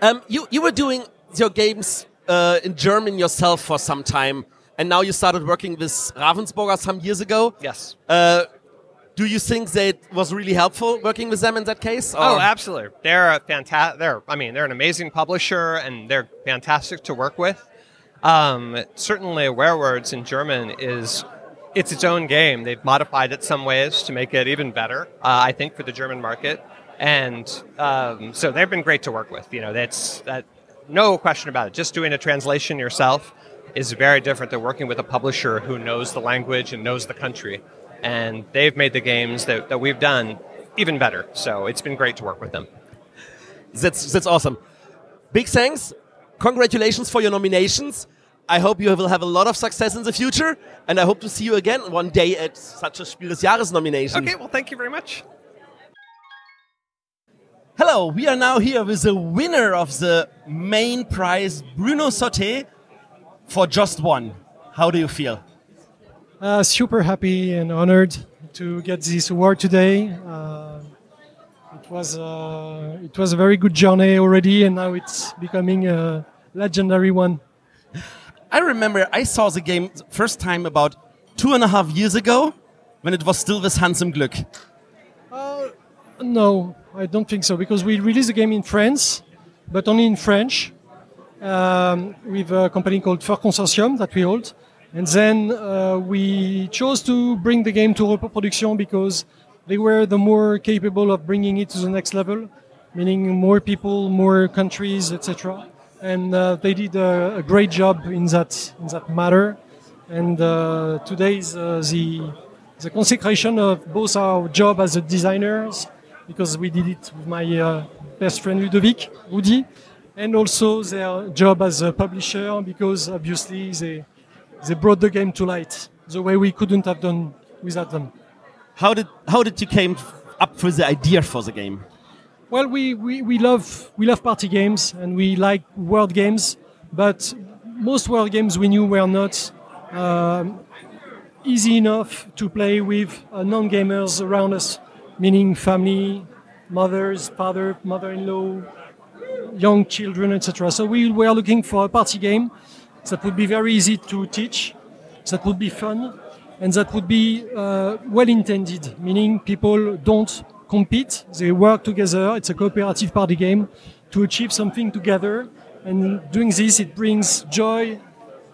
Um, you you were doing your games uh, in German yourself for some time, and now you started working with Ravensburger some years ago. Yes. Uh, do you think that was really helpful working with them in that case? Or? Oh, absolutely. They're a fantastic. They're, I mean, they're an amazing publisher, and they're fantastic to work with. Um, certainly, Werewords in German is it's its own game. They've modified it some ways to make it even better. Uh, I think for the German market, and um, so they've been great to work with. You know, that's that. No question about it. Just doing a translation yourself is very different than working with a publisher who knows the language and knows the country and they've made the games that, that we've done even better. So it's been great to work with them. That's that's awesome. Big thanks. Congratulations for your nominations. I hope you will have a lot of success in the future, and I hope to see you again one day at such a Spiel des Jahres nomination. Okay, well, thank you very much. Hello, we are now here with the winner of the main prize, Bruno Sauté, for just one. How do you feel? Uh, super happy and honored to get this award today. Uh, It was uh, it was a very good journey already, and now it's becoming a legendary one. I remember I saw the game first time about two and a half years ago when it was still with Hans im Glück. Uh, no, I don't think so because we released the game in France, but only in French, um, with a company called Fur Consortium that we hold. And then uh, we chose to bring the game to Repos Production because they were the more capable of bringing it to the next level, meaning more people, more countries, etc. And uh, they did a, a, great job in that in that matter. And uh, today is uh, the the consecration of both our job as a designers, because we did it with my uh, best friend Ludovic Rudy, and also their job as a publisher, because obviously they they brought the game to light the way we couldn't have done without them. How did how did you came up with the idea for the game? Well, we, we, we love we love party games and we like word games, but most word games we knew were not um, easy enough to play with uh, non-gamers around us, meaning family, mothers, father, mother-in-law, young children, etc. So we were looking for a party game that would be very easy to teach, that would be fun, and that would be uh, well intended, meaning people don't compete, they work together. It's a cooperative party game to achieve something together. And doing this, it brings joy,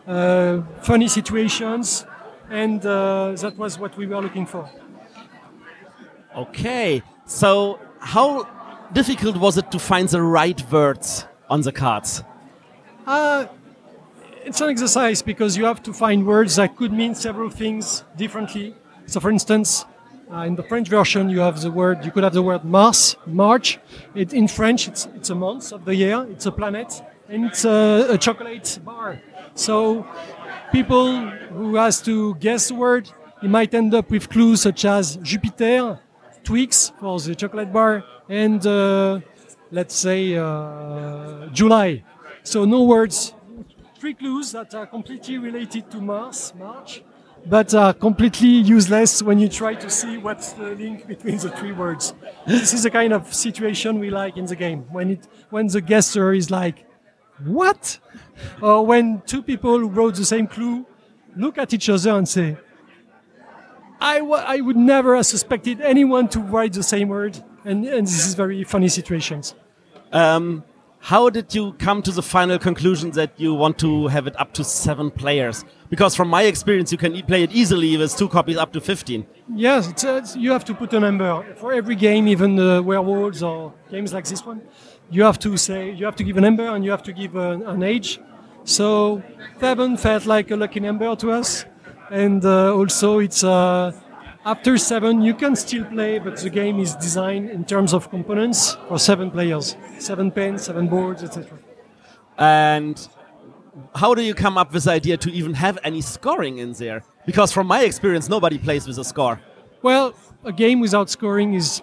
uh, funny situations, and uh, that was what we were looking for. Okay, so how difficult was it to find the right words on the cards? Uh, it's an exercise because you have to find words that could mean several things differently. So, for instance, uh, in the French version, you have the word. You could have the word Mars, March. It, in French, it's it's a month of the year. It's a planet, and it's a, a chocolate bar. So, people who has to guess the word, he might end up with clues such as Jupiter, Twix for the chocolate bar, and uh, let's say uh, July. So no words three clues that are completely related to Mars, March, but are completely useless when you try to see what's the link between the three words. this is the kind of situation we like in the game when it when the guesser is like, "What?" or when two people who wrote the same clue look at each other and say, I, I would never have suspected anyone to write the same word, and, and this is very funny situations. Um, how did you come to the final conclusion that you want to have it up to seven players? Because from my experience, you can play it easily with two copies up to 15. Yes, it's, it's, you have to put a number. For every game, even the werewolves or games like this one, you have to say, you have to give a number and you have to give an, an age. So seven felt like a lucky number to us. And uh, also, it's uh, after seven, you can still play, but the game is designed in terms of components for seven players, seven pens, seven boards, etc. And how do you come up with the idea to even have any scoring in there? Because from my experience, nobody plays with a score. Well, a game without scoring is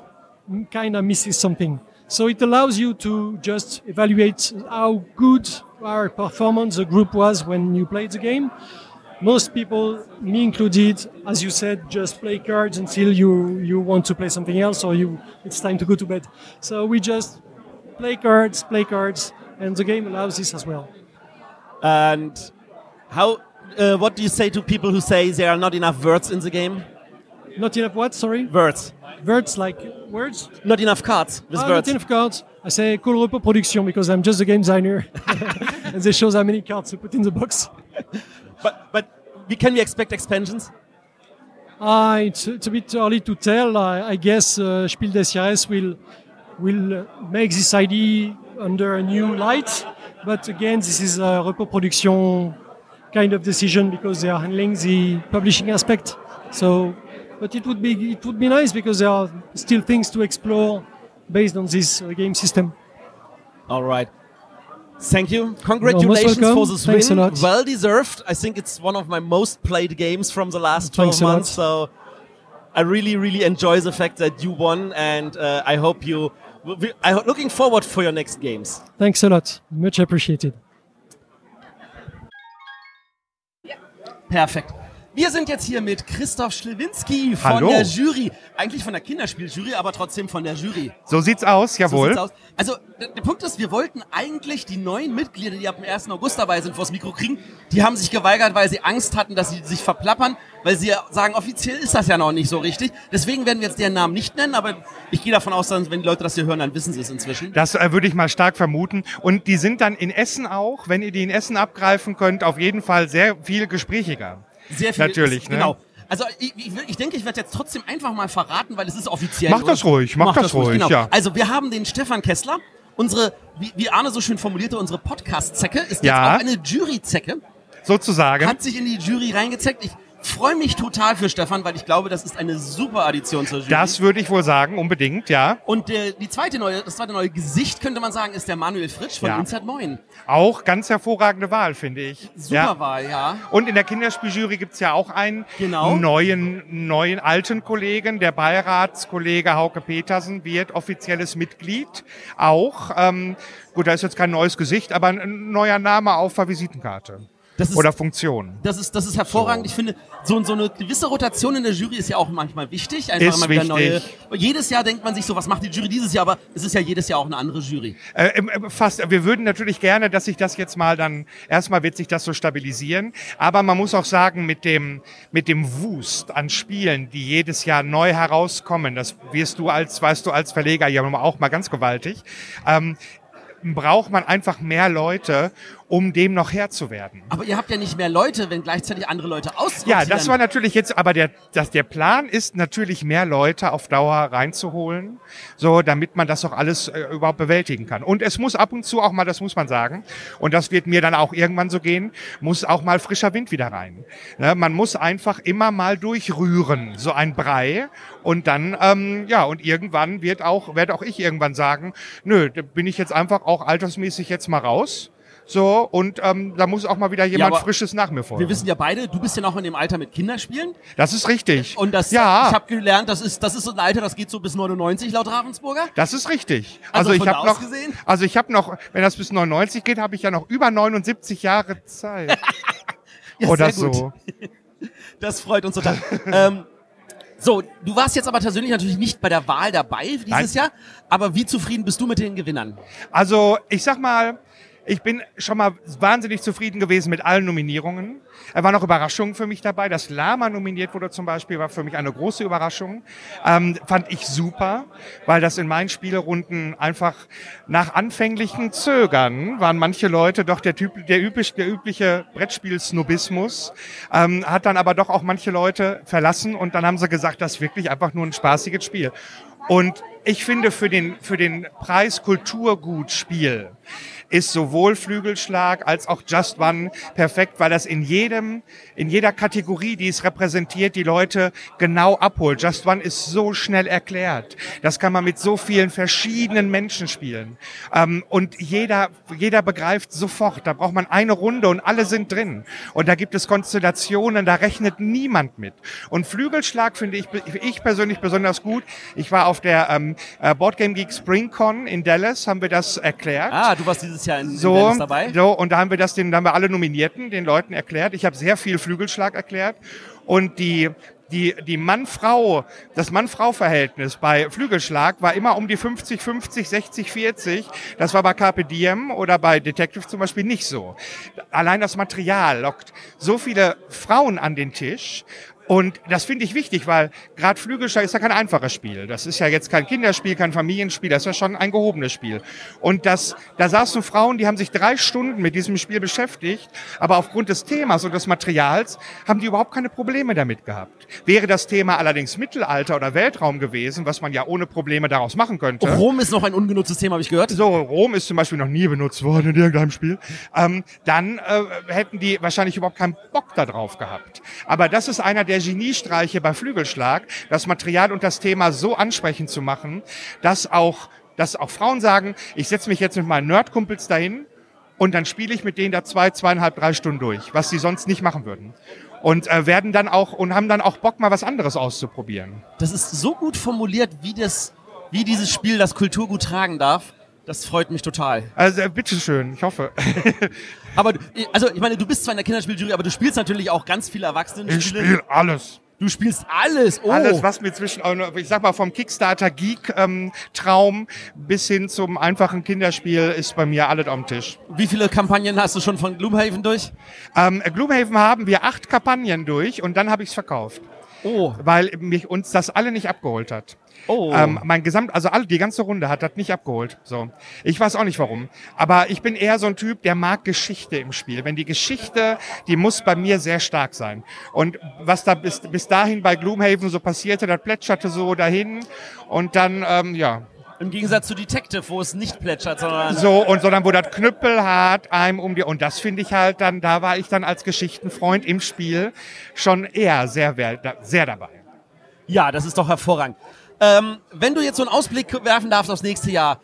kind of misses something. So it allows you to just evaluate how good our performance the group was when you played the game most people, me included, as you said, just play cards until you, you want to play something else or you it's time to go to bed. So we just play cards, play cards, and the game allows this as well. And how? Uh, what do you say to people who say there are not enough words in the game? Not enough what? Sorry. Words. Words like words. Not enough cards with ah, words. Not enough cards. I say cool repos production because I'm just a game designer, and they show how many cards to put in the box. but but we, can we expect expansions? Uh, it's, it's a bit early to tell. I, I guess uh, Spiel des Jahres will will make this idea under a new light. But again, this is a repos production kind of decision because they are handling the publishing aspect. So, but it would be it would be nice because there are still things to explore based on this uh, game system. All right. Thank you. Congratulations for this Thanks win. Well deserved. I think it's one of my most played games from the last 12 Thanks months. So I really, really enjoy the fact that you won, and uh, I hope you. I'm looking forward for your next games. Thanks a lot. Much appreciated. Perfekt. Wir sind jetzt hier mit Christoph Schlewinski von Hallo. der Jury. Eigentlich von der Kinderspieljury, aber trotzdem von der Jury. So sieht's aus, So jawohl. sieht's aus. Also, der, Punkt ist, wir wollten eigentlich die neuen Mitglieder, die ab dem 1. August dabei sind, vors Mikro kriegen. Die haben sich geweigert, weil sie Angst hatten, dass sie sich verplappern, weil sie sagen, offiziell ist das ja noch nicht so richtig. Deswegen werden wir jetzt deren Namen nicht nennen, aber ich gehe davon aus, dass wenn die Leute das hier hören, dann wissen sie es inzwischen. Das äh, würde ich mal stark vermuten. Und die sind dann in Essen auch, wenn ihr die in Essen abgreifen könnt, auf jeden Fall sehr viel gesprächiger. Sehr viel. Natürlich, ne? Genau. Also ich, ich, ich denke, ich werde jetzt trotzdem einfach mal verraten, weil es ist offiziell. Mach das ruhig, mach das ruhig, genau. ja. Also wir haben den Stefan Kessler, unsere, wie, wie Arne so schön formulierte, unsere Podcast-Zecke, ist Ja. jetzt auch eine Jury-Zecke. Sozusagen. Hat sich in die Jury reingezeckt. Ich freue mich total für Stefan, weil ich glaube, das ist eine super Addition zur Jury. Das würde ich wohl sagen, unbedingt, ja. Und der, die zweite neue, das zweite neue Gesicht, könnte man sagen, ist der Manuel Fritsch von Ja. Inside Moin. Auch ganz hervorragende Wahl, finde ich. Super ja. Wahl, ja. Und in der Kinderspieljury gibt's ja auch einen Genau. neuen, neuen alten Kollegen. Der Beiratskollege Hauke Petersen wird offizielles Mitglied. Auch. Ähm, gut, da ist jetzt kein neues Gesicht, aber ein neuer Name auf der Visitenkarte. Das ist- Oder Funktion. Das ist, das ist hervorragend. Ich finde, so, so eine gewisse Rotation in der Jury ist ja auch manchmal wichtig. Einfach Ist wieder wichtig. neue. Jedes Jahr denkt man sich so, was macht die Jury dieses Jahr? Aber es ist ja jedes Jahr auch eine andere Jury. Äh, äh, fast. Wir würden natürlich gerne, dass sich das jetzt mal dann, erstmal wird sich das so stabilisieren. Aber man muss auch sagen, mit dem, mit dem Wust an Spielen, die jedes Jahr neu herauskommen, das wirst du als, weißt du, als Verleger ja auch mal ganz gewaltig, ähm, braucht man einfach mehr Leute, um dem noch Herr zu werden. Aber ihr habt ja nicht mehr Leute, wenn gleichzeitig andere Leute aussortieren. Ja, das war natürlich jetzt, aber der, das, der Plan ist natürlich mehr Leute auf Dauer reinzuholen, so damit man das auch alles äh, überhaupt bewältigen kann. Und es muss ab und zu auch mal, das muss man sagen, und das wird mir dann auch irgendwann so gehen, muss auch mal frischer Wind wieder rein. Ne, man muss einfach immer mal durchrühren, so ein Brei, und dann, ähm, ja, und irgendwann wird auch, werde auch ich irgendwann sagen, nö, da bin ich jetzt einfach auch altersmäßig jetzt mal raus. So, und ähm, da muss auch mal wieder jemand aber Frisches nach mir folgen. Wir wissen ja beide, du bist ja noch in dem Alter mit Kinderspielen. Das ist richtig. Und das, Ja. ich habe gelernt, das ist, das ist so ein Alter, das geht so bis 99 laut Ravensburger. Das ist richtig. Also Also, ich habe noch, gesehen? also ich habe noch, wenn das bis 99 geht, habe ich ja noch über 79 Jahre Zeit. Ja, Oder gut. so. Das freut uns total. ähm, so, du warst jetzt aber persönlich natürlich nicht bei der Wahl dabei dieses Nein. Jahr. Aber wie zufrieden bist du mit den Gewinnern? Also ich sag mal, ich bin schon mal wahnsinnig zufrieden gewesen mit allen Nominierungen. Er waren noch Überraschungen für mich dabei. Dass Lama nominiert wurde zum Beispiel, war für mich eine große Überraschung. Ähm, fand ich super, weil das in meinen Spielerunden einfach nach anfänglichen Zögern waren manche Leute doch der, typ, der, üblich, der übliche Brettspiel-Snobismus, ähm, hat dann aber doch auch manche Leute verlassen und dann haben sie gesagt, das ist wirklich einfach nur ein spaßiges Spiel. Und ich finde für den, für den Preis Kulturgutspiel ist sowohl Flügelschlag als auch Just One perfekt, weil das in jedem, in jeder Kategorie, die es repräsentiert, die Leute genau abholt. Just One ist so schnell erklärt. Das kann man mit so vielen verschiedenen Menschen spielen. Ähm, und jeder, jeder begreift sofort. Da braucht man eine Runde und alle sind drin. Und da gibt es Konstellationen, da rechnet niemand mit. Und Flügelschlag finde ich, ich persönlich besonders gut. Ich war auf der ähm, äh, Boardgame Geek SpringCon in Dallas, haben wir das erklärt. Ah, du warst dieses Jahr in, So, in dabei. so, und da haben wir das den, da haben wir alle Nominierten, den Leuten erklärt. Ich habe sehr viel Flügelschlag erklärt. Und die, die, die Mann-Frau, das Mann-Frau-Verhältnis bei Flügelschlag war immer um die 50, 50, 60, 40. Das war bei Carpe Diem oder bei Detective zum Beispiel nicht so. Allein das Material lockt so viele Frauen an den Tisch. Und das finde ich wichtig, weil gerade Flügelschlag ist ja kein einfaches Spiel. Das ist ja jetzt kein Kinderspiel, kein Familienspiel, das ist ja schon ein gehobenes Spiel. Und das, da saßen Frauen, die haben sich drei Stunden mit diesem Spiel beschäftigt, aber aufgrund des Themas und des Materials haben die überhaupt keine Probleme damit gehabt. Wäre das Thema allerdings Mittelalter oder Weltraum gewesen, was man ja ohne Probleme daraus machen könnte. Rom ist noch ein ungenutztes Thema, habe ich gehört. So, Rom ist zum Beispiel noch nie benutzt worden in irgendeinem Spiel. Ähm, dann äh, hätten die wahrscheinlich überhaupt keinen Bock darauf gehabt. Aber das ist einer der Geniestreiche bei Flügelschlag, das Material und das Thema so ansprechend zu machen, dass auch, dass auch Frauen sagen, ich setze mich jetzt mit meinen Nerdkumpels dahin und dann spiele ich mit denen da zwei, zweieinhalb, drei Stunden durch, was sie sonst nicht machen würden. Und äh, werden dann auch und haben dann auch Bock, mal was anderes auszuprobieren. Das ist so gut formuliert, wie das, wie dieses Spiel das Kulturgut tragen darf. Das freut mich total. Also, äh, bitteschön, ich hoffe. Aber, also, ich meine, du bist zwar in der Kinderspieljury, aber du spielst natürlich auch ganz viele Erwachsene. Ich spiele alles. Du spielst alles. Oh. Alles, was mir zwischen, ich sag mal, vom Kickstarter Geek ähm, Traum bis hin zum einfachen Kinderspiel ist bei mir alles am Tisch. Wie viele Kampagnen hast du schon von Gloomhaven durch? Ähm, Gloomhaven haben wir acht Kampagnen durch und dann habe ich es verkauft. Oh. Weil mich uns das alle nicht abgeholt hat. Oh. Ähm, mein Gesamt, also alle, die ganze Runde hat das nicht abgeholt. So. Ich weiß auch nicht warum. Aber ich bin eher so ein Typ, der mag Geschichte im Spiel. Wenn die Geschichte, die muss bei mir sehr stark sein. Und was da bis, bis dahin bei Gloomhaven so passierte, das plätscherte so dahin. Und dann, ähm, ja, Im Gegensatz zu Detective, wo es nicht plätschert, sondern. so, und so dann, wo das knüppelhart einem um die, und das finde ich halt dann, da war ich dann als Geschichtenfreund im Spiel schon eher sehr, sehr dabei. Ja, das ist doch hervorragend. Ähm, wenn du jetzt so einen Ausblick werfen darfst aufs nächste Jahr,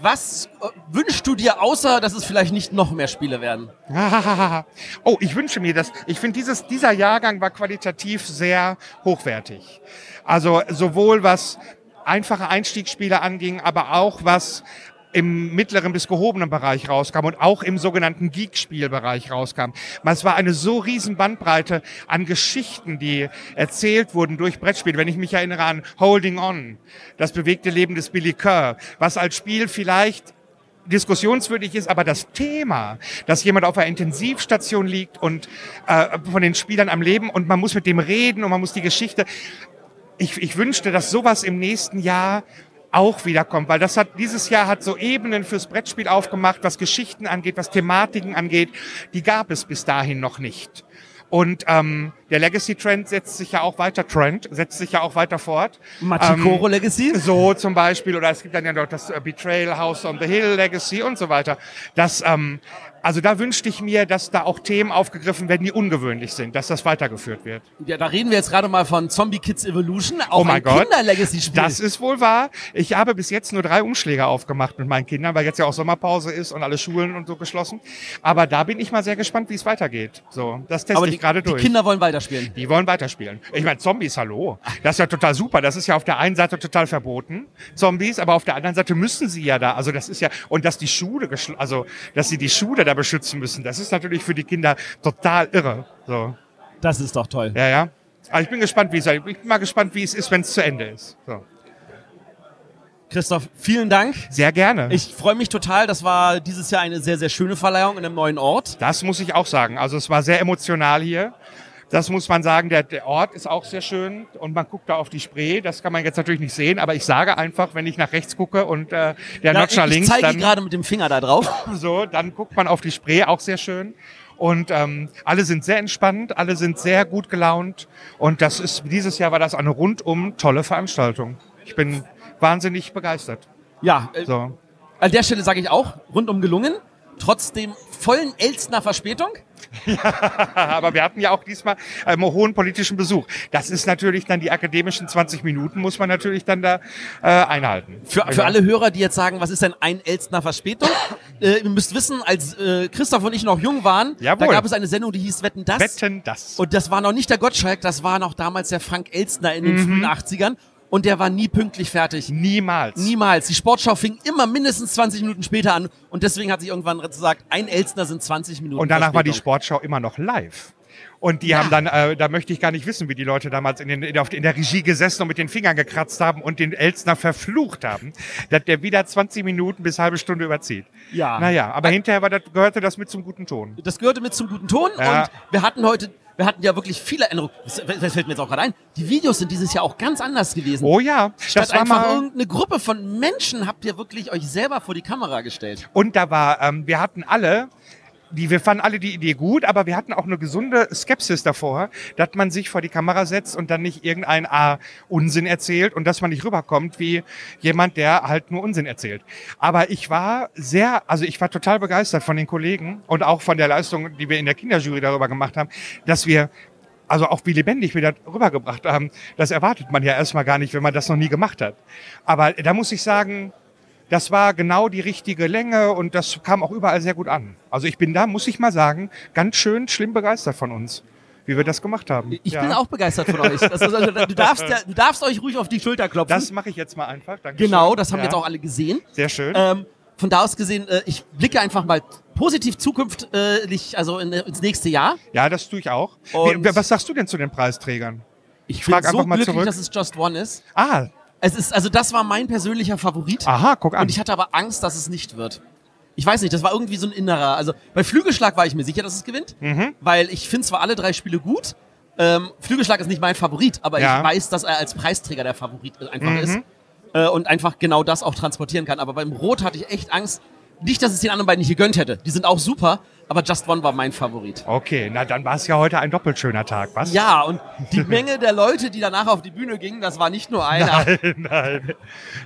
was äh, wünschst du dir, außer dass es vielleicht nicht noch mehr Spiele werden? oh, ich wünsche mir das. Ich finde, dieses, dieser Jahrgang war qualitativ sehr hochwertig. Also sowohl was einfache Einstiegsspiele anging, aber auch was im mittleren bis gehobenen Bereich rauskam und auch im sogenannten Geek-Spielbereich rauskam. Es war eine so riesen Bandbreite an Geschichten, die erzählt wurden durch Brettspiele. Wenn ich mich erinnere an Holding On, das bewegte Leben des Billy Kerr, was als Spiel vielleicht diskussionswürdig ist, aber das Thema, dass jemand auf einer Intensivstation liegt und äh, von den Spielern am Leben und man muss mit dem reden und man muss die Geschichte. Ich, ich wünschte, dass sowas im nächsten Jahr auch wiederkommt, weil das hat dieses Jahr hat so Ebenen fürs Brettspiel aufgemacht, was Geschichten angeht, was Thematiken angeht, die gab es bis dahin noch nicht. Und ähm, der Legacy-Trend setzt sich ja auch weiter, Trend setzt sich ja auch weiter fort. Machikoro Legacy? So zum Beispiel, oder es gibt dann ja noch das äh, Betrayal House on the Hill Legacy und so weiter. Das, ähm, also da wünschte ich mir, dass da auch Themen aufgegriffen werden, die ungewöhnlich sind, dass das weitergeführt wird. Ja, da reden wir jetzt gerade mal von Zombie Kids Evolution, auch oh mein ein Gott, Kinder-Legacy-Spiel. das ist wohl wahr. Ich habe bis jetzt nur drei Umschläge aufgemacht mit meinen Kindern, weil jetzt ja auch Sommerpause ist und alle Schulen und so geschlossen. Aber da bin ich mal sehr gespannt, wie es weitergeht. So, das teste Aber ich die, gerade die durch. Kinder wollen weiterspielen. Die wollen weiterspielen. Ich meine, Zombies, hallo. Das ist ja total super. Das ist ja auf der einen Seite total verboten, Zombies, aber auf der anderen Seite müssen sie ja da. Also das ist ja, und dass die Schule, also dass sie die Schule da beschützen müssen, das ist natürlich für die Kinder total irre. So. Das ist doch toll. Ja, ja. Aber ich bin gespannt, wie es, ich bin mal gespannt, wie es ist, wenn es zu Ende ist. So. Christoph, vielen Dank. Sehr gerne. Ich freue mich total. Das war dieses Jahr eine sehr, sehr schöne Verleihung in einem neuen Ort. Das muss ich auch sagen. Also es war sehr emotional hier. Das muss man sagen. Der, der Ort ist auch sehr schön und man guckt da auf die Spree. Das kann man jetzt natürlich nicht sehen, aber ich sage einfach, wenn ich nach rechts gucke und äh, der Ja, Notcher ich, ich links, zeige gerade mit dem Finger da drauf. so, dann guckt man auf die Spree, auch sehr schön. Und ähm, alle sind sehr entspannt, alle sind sehr gut gelaunt. Und das ist dieses Jahr war das eine rundum tolle Veranstaltung. Ich bin wahnsinnig begeistert. Ja, äh, So. an der Stelle sage ich auch, rundum gelungen. Trotz dem vollen Elstner Verspätung. Aber wir hatten ja auch diesmal ähm, hohen politischen Besuch. Das ist natürlich dann die akademischen 20 Minuten, muss man natürlich dann da äh, einhalten. Für, für alle Hörer, die jetzt sagen, was ist denn ein Elstner Verspätung? äh, ihr müsst wissen, als äh, Christoph und ich noch jung waren, Jawohl. da gab es eine Sendung, die hieß Wetten das. Wetten das. Und das war noch nicht der Gottschalk, das war noch damals der Frank Elstner in den Mhm. frühen 80ern. Und der war nie pünktlich fertig. Niemals. Niemals. Die Sportschau fing immer mindestens 20 Minuten später an. Und deswegen hat sich irgendwann gesagt, ein Elstner sind 20 Minuten Und danach war die. Sportschau immer noch live. Und die haben dann, äh, da möchte ich gar nicht wissen, wie die Leute damals in, den, in, der, in der Regie gesessen und mit den Fingern gekratzt haben und den Elstner verflucht haben, dass der wieder 20 Minuten bis halbe Stunde überzieht. Ja. Naja, aber hinterher war das, gehörte das mit zum guten Ton. Das gehörte mit zum guten Ton. Ja. Und wir hatten heute, wir hatten ja wirklich viele Änderungen. Das, das fällt mir jetzt auch gerade ein. Die Videos sind dieses Jahr auch ganz anders gewesen. Oh ja, Statt das war einfach mal, irgendeine Gruppe von Menschen habt ihr wirklich euch selber vor die Kamera gestellt. Und da war, ähm, wir hatten alle, die, wir fanden alle die Idee gut, aber wir hatten auch eine gesunde Skepsis davor, dass man sich vor die Kamera setzt und dann nicht irgendein A Unsinn erzählt und dass man nicht rüberkommt wie jemand, der halt nur Unsinn erzählt. Aber ich war sehr, also ich war total begeistert von den Kollegen und auch von der Leistung, die wir in der Kinderjury darüber gemacht haben, dass wir also auch wie lebendig wir das rübergebracht haben, das erwartet man ja erstmal gar nicht, wenn man das noch nie gemacht hat. Aber da muss ich sagen, das war genau die richtige Länge und das kam auch überall sehr gut an. Also ich bin da, muss ich mal sagen, ganz schön schlimm begeistert von uns, wie wir das gemacht haben. Ich Ja. bin auch begeistert von euch. Also, du, darfst, du darfst euch ruhig auf die Schulter klopfen. Das mache ich jetzt mal einfach. Dankeschön. genau, das haben ja. jetzt auch alle gesehen. Sehr schön. Ähm, von da aus gesehen, äh, ich blicke einfach mal positiv zukünftig, also in, ins nächste Jahr. Ja, das tue ich auch. Und- was sagst du denn zu den Preisträgern? Ich frag bin so einfach mal glücklich, zurück. dass es Just One ist. Ah, Es ist, also das war mein persönlicher Favorit. aha, guck an. Und ich hatte aber Angst, dass es nicht wird. Ich weiß nicht, das war irgendwie so ein innerer. Also bei Flügelschlag war ich mir sicher, dass es gewinnt, Mhm. weil ich finde zwar alle drei Spiele gut. Ähm, Flügelschlag ist nicht mein Favorit, aber Ja. ich weiß, dass er als Preisträger der Favorit einfach Mhm. ist äh, und einfach genau das auch transportieren kann. Aber beim Rot hatte ich echt Angst. Nicht, dass es den anderen beiden nicht gegönnt hätte. Die sind auch super, aber Just One war mein Favorit. Okay, na dann war es ja heute ein doppelt schöner Tag, was? Ja, und die Menge der Leute, die danach auf die Bühne gingen, das war nicht nur einer. Nein, nein.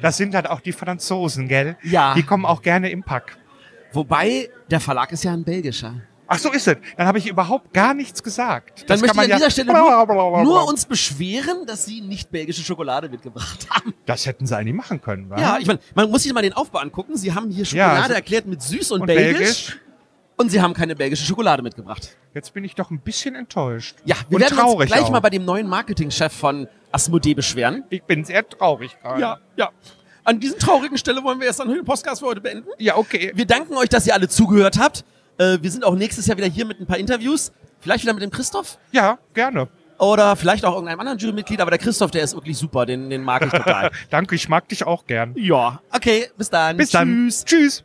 Das sind halt auch die Franzosen, gell? Ja. Die kommen auch gerne im Pack. Wobei, der Verlag ist ja ein belgischer. Ach so ist es. Dann habe ich überhaupt gar nichts gesagt. Dann Das möchte kann ich an man dieser ja- Stelle nur, nur uns beschweren, dass sie nicht belgische Schokolade mitgebracht haben. Das hätten sie eigentlich machen können, wa? Ja, ich meine, man muss sich mal den Aufbau angucken. Sie haben hier Schokolade also- erklärt mit süß und, Und belgisch, belgisch? Und sie haben keine belgische Schokolade mitgebracht. Jetzt bin ich doch ein bisschen enttäuscht. Ja, wir und werden traurig uns gleich auch. mal bei dem neuen Marketingchef von Asmodee beschweren. Ich bin sehr traurig gerade. Ja, ja. An diesen traurigen Stelle wollen wir erst dann den Podcast für heute beenden. Ja, okay. Wir danken euch, dass ihr alle zugehört habt. Äh, wir sind auch nächstes Jahr wieder hier mit ein paar Interviews. Vielleicht wieder mit dem Christoph. Ja, gerne. Oder vielleicht auch irgendeinem anderen Jurymitglied. Aber der Christoph, der ist wirklich super. Den, den mag ich total. Danke, ich mag dich auch gern. ja. Okay, bis dann. Bis dann. Tschüss. Tschüss.